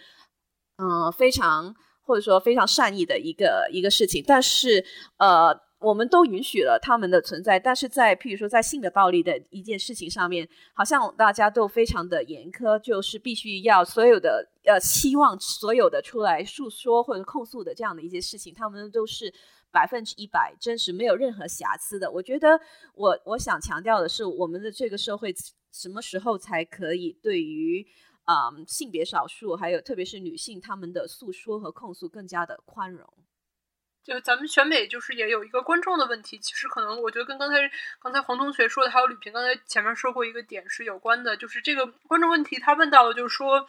嗯非常或者说非常善意的一个一个事情。但是呃，我们都允许了他们的存在，但是在譬如说在性的暴力的一件事情上面，好像大家都非常的严苛，就是必须要所有的呃希望所有的出来诉说或者控诉的这样的一些事情，他们都是。百分之一百真实，没有任何瑕疵的。我觉得，我我想强调的是，我们的这个社会什么时候才可以对于啊性别少数，还有特别是女性他们的诉说和控诉更加的宽容？就咱们选美，就是也有一个观众的问题。其实可能我觉得跟刚才刚才黄同学说的，还有吕平刚才前面说过一个点是有关的，就是这个观众问题，他问到的就是说，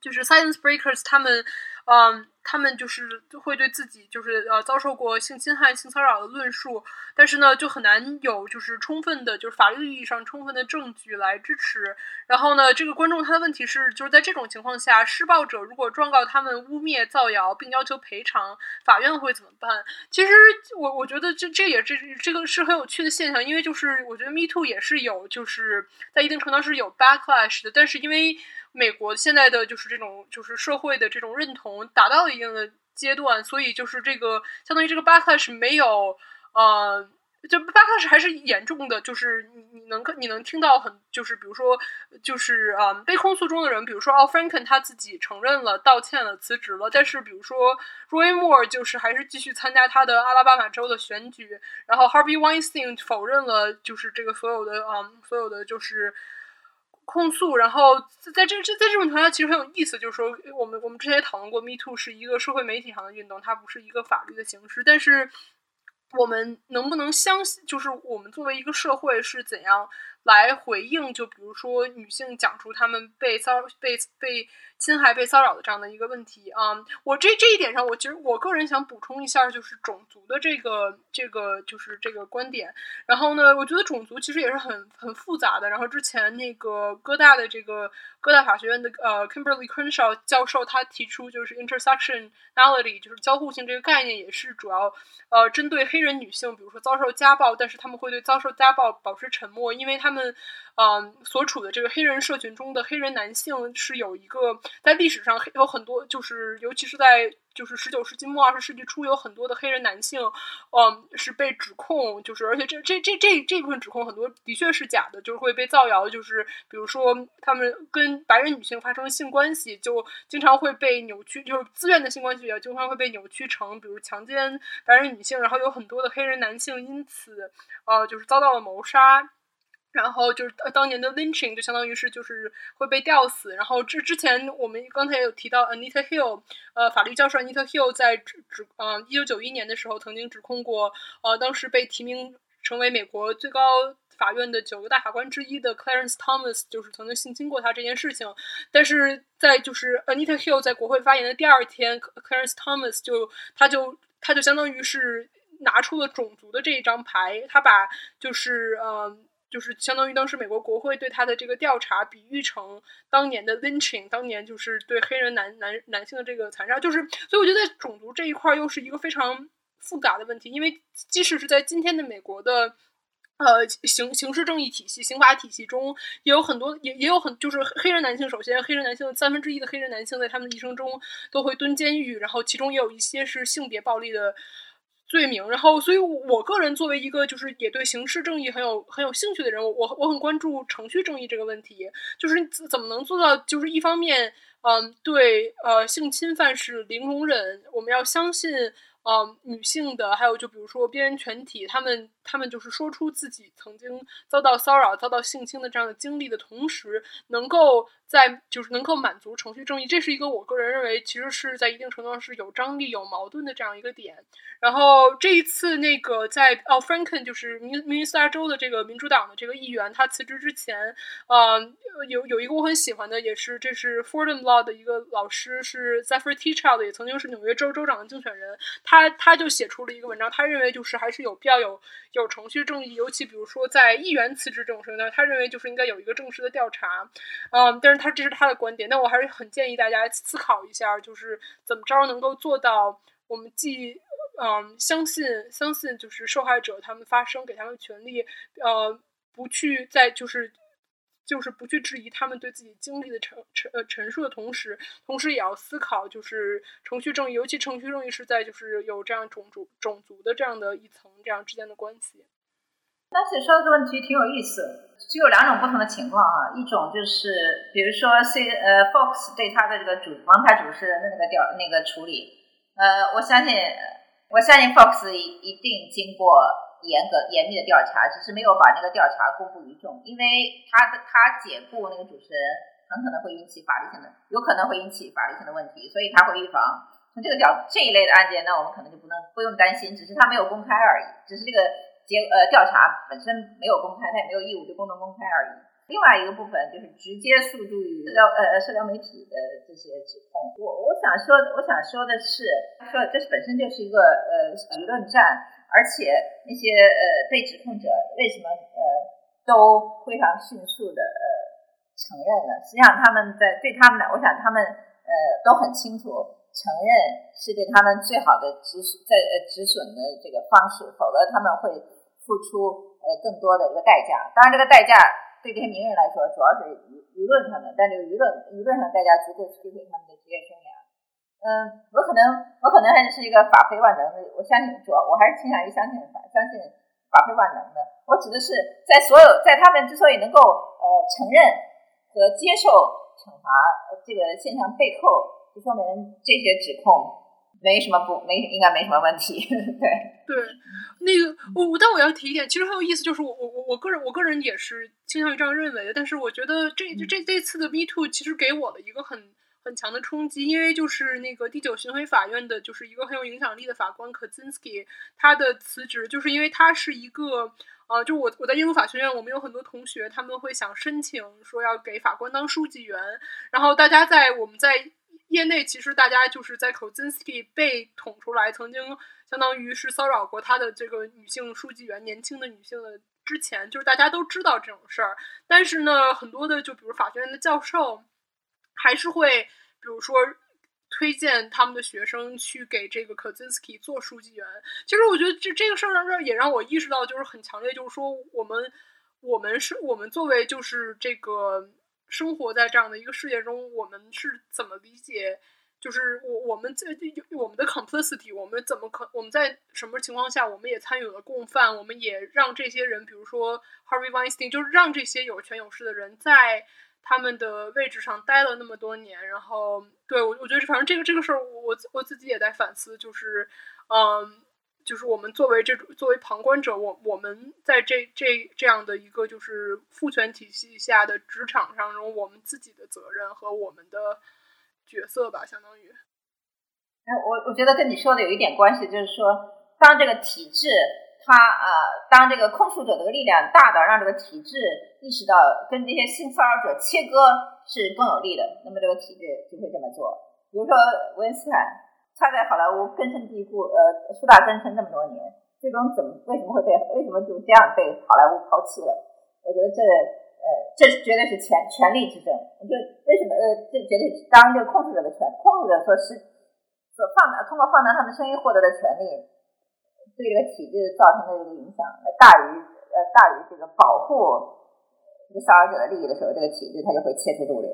就是 Science Breakers 他们。嗯，他们就是会对自己就是呃遭受过性侵害、性骚扰的论述，但是呢，就很难有就是充分的，就是法律意义上充分的证据来支持。然后呢，这个观众他的问题是，就是在这种情况下，施暴者如果状告他们污蔑、造谣，并要求赔偿，法院会怎么办？其实我我觉得这这也这这个是很有趣的现象，因为就是我觉得 Me Too 也是有就是在一定程度上是有 backlash 的，但是因为。美国现在的就是这种就是社会的这种认同达到了一定的阶段，所以就是这个相当于这个 backlash 没有呃，就 backlash 还是严重的，就是你你能你能听到很就是比如说就是啊被控诉中的人，比如说 Al Franken 他自己承认了道歉了辞职了，但是比如说 Roy Moore 就是还是继续参加他的阿拉巴马州的选举，然后 Harvey Weinstein 否认了就是这个所有的啊所有的就是。控诉，然后在这这在这种情况下，其实很有意思，就是说，我们我们之前也讨论过，Me Too 是一个社会媒体上的运动，它不是一个法律的形式。但是，我们能不能相信，就是我们作为一个社会是怎样来回应？就比如说，女性讲出她们被骚被被。侵害、被骚扰的这样的一个问题啊，我这这一点上，我其实我个人想补充一下，就是种族的这个这个就是这个观点。然后呢，我觉得种族其实也是很很复杂的。然后之前那个哥大的这个哥大法学院的呃 Kimberly Crenshaw 教授他提出就是 intersectionality，就是交互性这个概念，也是主要呃针对黑人女性，比如说遭受家暴，但是他们会对遭受家暴保持沉默，因为他他们，嗯，所处的这个黑人社群中的黑人男性是有一个在历史上有很多，就是尤其是在就是十九世纪末二十世纪初，有很多的黑人男性，嗯，是被指控，就是而且这这这这这部分指控很多的确是假的，就是会被造谣，就是比如说他们跟白人女性发生性关系，就经常会被扭曲，就是自愿的性关系也经常会被扭曲成比如强奸白人女性，然后有很多的黑人男性因此呃就是遭到了谋杀。然后就是当年的 lynching 就相当于是就是会被吊死。然后之之前我们刚才有提到 Anita Hill，呃，法律教授 Anita Hill 在指指呃一九九一年的时候曾经指控过呃当时被提名成为美国最高法院的九个大法官之一的 Clarence Thomas，就是曾经性侵过他这件事情。但是在就是 Anita Hill 在国会发言的第二天，Clarence Thomas 就他就他就相当于是拿出了种族的这一张牌，他把就是呃。就是相当于当时美国国会对他的这个调查比喻成当年的 lynching，当年就是对黑人男男男性的这个残杀，就是所以我觉得在种族这一块又是一个非常复杂的问题，因为即使是在今天的美国的呃刑刑事正义体系、刑法体系中，也有很多也也有很就是黑人男性，首先黑人男性三分之一的黑人男性在他们的一生中都会蹲监狱，然后其中也有一些是性别暴力的。罪名，然后，所以我个人作为一个就是也对刑事正义很有很有兴趣的人，我我很关注程序正义这个问题，就是怎么能做到，就是一方面，嗯，对，呃，性侵犯是零容忍，我们要相信，嗯，女性的，还有就比如说边缘群体，他们他们就是说出自己曾经遭到骚扰、遭到性侵的这样的经历的同时，能够。在就是能够满足程序正义，这是一个我个人认为其实是在一定程度上是有张力、有矛盾的这样一个点。然后这一次那个在哦，Franken 就是明明尼苏达州的这个民主党的这个议员，他辞职之前，呃，有有一个我很喜欢的，也是这是 Fordham Law 的一个老师，是 Zephyr Teachout，也曾经是纽约州州长的竞选人。他他就写出了一个文章，他认为就是还是有必要有有程序正义，尤其比如说在议员辞职这种事情，他认为就是应该有一个正式的调查。嗯，但是。他这是他的观点，但我还是很建议大家思考一下，就是怎么着能够做到，我们既嗯相信相信就是受害者他们发声，给他们权利，呃，不去在就是就是不去质疑他们对自己经历的陈陈呃陈述的同时，同时也要思考就是程序正义，尤其程序正义是在就是有这样种族种族的这样的一层这样之间的关系。但是说这个问题挺有意思。只有两种不同的情况啊，一种就是比如说 C 呃 Fox 对他的这个主王牌主持人的那个调那个处理，呃，我相信我相信 Fox 一一定经过严格严密的调查，只是没有把那个调查公布于众，因为他的他解雇那个主持人很可能会引起法律性的，有可能会引起法律性的问题，所以他会预防。从这个角这一类的案件，那我们可能就不能不用担心，只是他没有公开而已，只是这个。结呃调查本身没有公开，他也没有义务对公众公开而已。另外一个部分就是直接诉诸于社交呃社交媒体的这些指控。我我想说我想说的是，说这是本身就是一个呃舆论战，而且那些呃被指控者为什么呃都非常迅速的呃承认了？实际上他们在对他们的，我想他们呃都很清楚。承认是对他们最好的止损，在呃止损的这个方式，否则他们会付出呃更多的一个代价。当然，这个代价对这些名人来说，主要是舆舆论他们，但这个舆论舆论上代价足够摧毁他们的职业生涯。嗯，我可能我可能还是一个法非万能的，我相信主要我还是倾向于相信法，相信法非万能的。我指的是在所有在他们之所以能够呃承认和接受惩罚这个现象背后。就说明这些指控没什么不没应该没什么问题，对对，那个我我但我要提一点，其实很有意思，就是我我我我个人我个人也是倾向于这样认为的，但是我觉得这这这次的 Me Too 其实给我了一个很很强的冲击，因为就是那个第九巡回法院的就是一个很有影响力的法官 Kaczynski 他的辞职，就是因为他是一个呃，就我我在英国法学院，我们有很多同学他们会想申请说要给法官当书记员，然后大家在我们在。业内其实大家就是在 Kozinski 被捅出来，曾经相当于是骚扰过他的这个女性书记员，年轻的女性的之前，就是大家都知道这种事儿。但是呢，很多的就比如法学院的教授，还是会比如说推荐他们的学生去给这个 Kozinski 做书记员。其实我觉得这这个事儿让也让我意识到，就是很强烈，就是说我们我们是我们作为就是这个生活在这样的一个世界中，我们是怎么理解？就是我我们在我们的 complicity，我们怎么可我们在什么情况下我们也参与了共犯？我们也让这些人，比如说 Harvey Weinstein，就是让这些有权有势的人在他们的位置上待了那么多年。然后，对我我觉得反正这个这个事儿，我我自己也在反思，就是嗯，就是我们作为这种作为旁观者，我我们在这这这样的一个就是父权体系下的职场上中，我们自己的责任和我们的。角色吧，相当于。哎，我我觉得跟你说的有一点关系，就是说，当这个体制它呃，当这个控诉者的力量大到让这个体制意识到跟这些性骚扰者切割是更有利的，那么这个体制就会这么做。比如说，维恩斯坦，他在好莱坞根深蒂固，呃，树大根深这么多年，最终怎么为什么会被为什么就这样被好莱坞抛弃了？我觉得这。呃，这绝对是权权力之争。就为什么呃，这绝对是当这个控制者的权，控制者说是所放大通过放大他们声音获得的权利，对这个体制造成的这个影响，大于呃大于这个保护这个骚扰者的利益的时候，这个体制它就会切出毒瘤。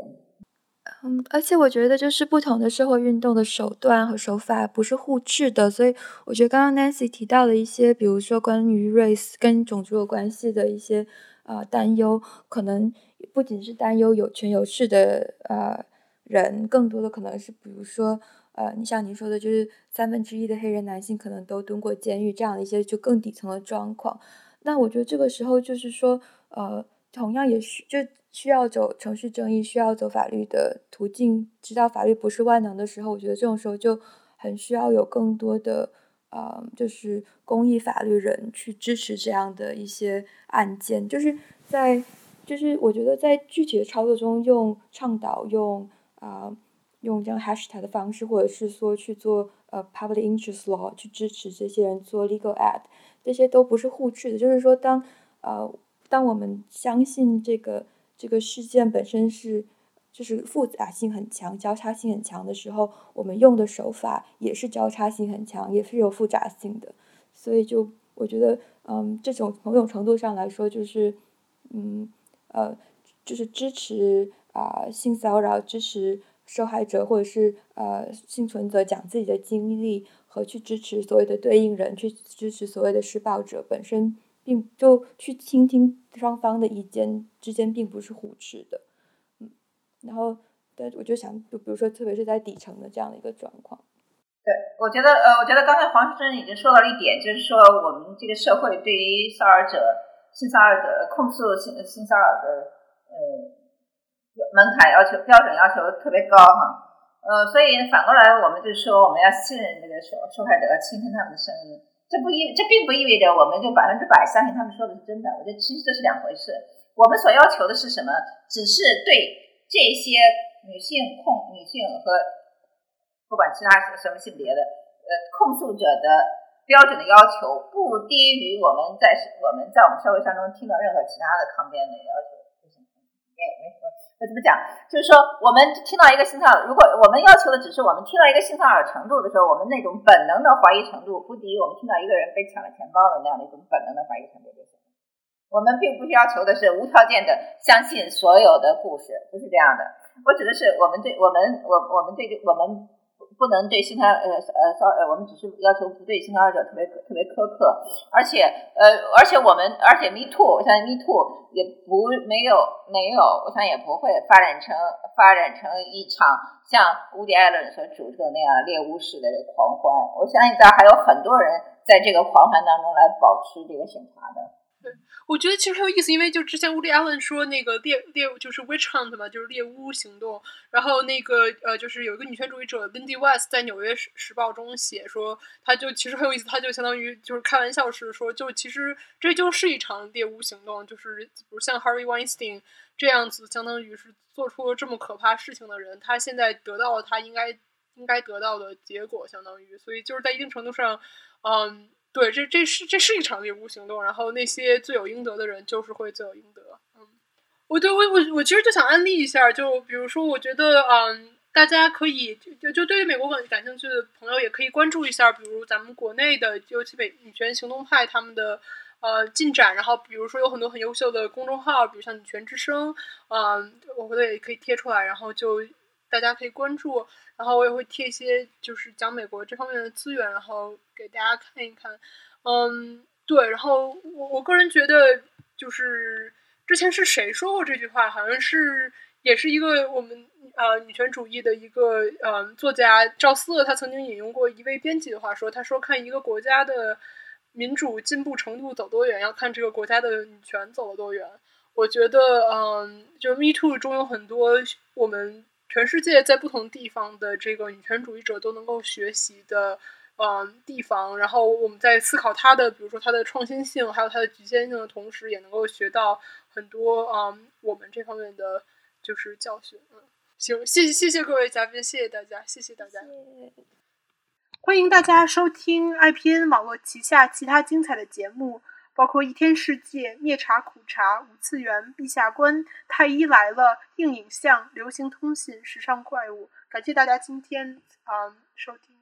嗯，而且我觉得就是不同的社会运动的手段和手法不是互斥的，所以我觉得刚刚 Nancy 提到的一些，比如说关于 race 跟种族有关系的一些。啊，担忧可能不仅是担忧有权有势的呃人，更多的可能是，比如说，呃，你像您说的，就是三分之一的黑人男性可能都蹲过监狱，这样的一些就更底层的状况。那我觉得这个时候就是说，呃，同样也需就需要走程序正义，需要走法律的途径，知道法律不是万能的时候，我觉得这种时候就很需要有更多的。呃，就是公益法律人去支持这样的一些案件，就是在，就是我觉得在具体的操作中用倡导用啊用这样 hashtag 的方式，或者是说去做呃 public interest law 去支持这些人做 legal ad，这些都不是互斥的。就是说，当呃当我们相信这个这个事件本身是。就是复杂性很强、交叉性很强的时候，我们用的手法也是交叉性很强，也是有复杂性的。所以，就我觉得，嗯，这种某种程度上来说，就是，嗯，呃，就是支持啊性骚扰、支持受害者或者是呃幸存者讲自己的经历，和去支持所谓的对应人，去支持所谓的施暴者本身，并就去倾听双方的意见之间，并不是互斥的。嗯然后，对，我就想，就比如说，特别是在底层的这样的一个状况。对，我觉得，呃，我觉得刚才黄先生已经说到了一点，就是说，我们这个社会对于骚扰者、性骚扰者控诉性性骚扰的，呃，门槛要求、标准要求特别高哈。呃，所以反过来，我们就说，我们要信任这个受受害者，倾听他们的声音。这不意，这并不意味着我们就百分之百相信他们说的是真的。我觉得其实这是两回事。我们所要求的是什么？只是对。这些女性控女性和不管其他什么性别的呃控诉者的标准的要求不低于我们在我们在我们社会上中听到任何其他的抗辩的要求，没有没什么。我怎么讲？就是说，我们听到一个性骚扰，如果我们要求的只是我们听到一个性骚扰程度的时候，我们那种本能的怀疑程度不低于我们听到一个人被抢了钱包的那样的一种本能的怀疑程度就行。我们并不是要求的是无条件的相信所有的故事，不是这样的。我指的是我们对我们我我们对我们不能对性骚呃呃骚呃，我们只是要求不对性骚扰者特别特别苛刻，而且呃而且我们而且 Me Too，我相信 Me Too 也不没有没有，我想也不会发展成发展成一场像乌迪艾伦所主的那样猎巫式的狂欢。我相信，这还有很多人在这个狂欢当中来保持这个审查的。对我觉得其实很有意思，因为就之前乌迪·艾伦说那个猎猎就是 witch hunt 嘛，就是猎巫行动。然后那个呃，就是有一个女权主义者 Lindy West 在《纽约时时报》中写说，他就其实很有意思，他就相当于就是开玩笑似的说，就其实这就是一场猎巫行动，就是比如像 Harvey Weinstein 这样子，相当于是做出了这么可怕事情的人，他现在得到了他应该应该得到的结果，相当于，所以就是在一定程度上，嗯。对，这这是这是一场猎巫行动，然后那些罪有应得的人就是会罪有应得。嗯，我对我我我其实就想安利一下，就比如说，我觉得嗯，大家可以就就对于美国感感兴趣的朋友也可以关注一下，比如咱们国内的，尤其北女权行动派他们的呃进展。然后比如说有很多很优秀的公众号，比如像女权之声，嗯，我回头也可以贴出来，然后就大家可以关注。然后我也会贴一些就是讲美国这方面的资源，然后给大家看一看。嗯，对。然后我我个人觉得，就是之前是谁说过这句话？好像是也是一个我们。呃，女权主义的一个呃作家赵四，他曾经引用过一位编辑的话说：“他说看一个国家的民主进步程度走多远，要看这个国家的女权走了多远。”我觉得，嗯，就 Me Too 中有很多我们全世界在不同地方的这个女权主义者都能够学习的嗯地方。然后我们在思考它的，比如说它的创新性，还有它的局限性的同时，也能够学到很多嗯我们这方面的就是教训。嗯。行，谢谢谢谢各位嘉宾，谢谢大家，谢谢大家。欢迎大家收听 IPN 网络旗下其他精彩的节目，包括《一天世界》《灭茶苦茶》《五次元》《陛下观》《太医来了》《硬影像》《流行通信》《时尚怪物》。感谢大家今天嗯收听。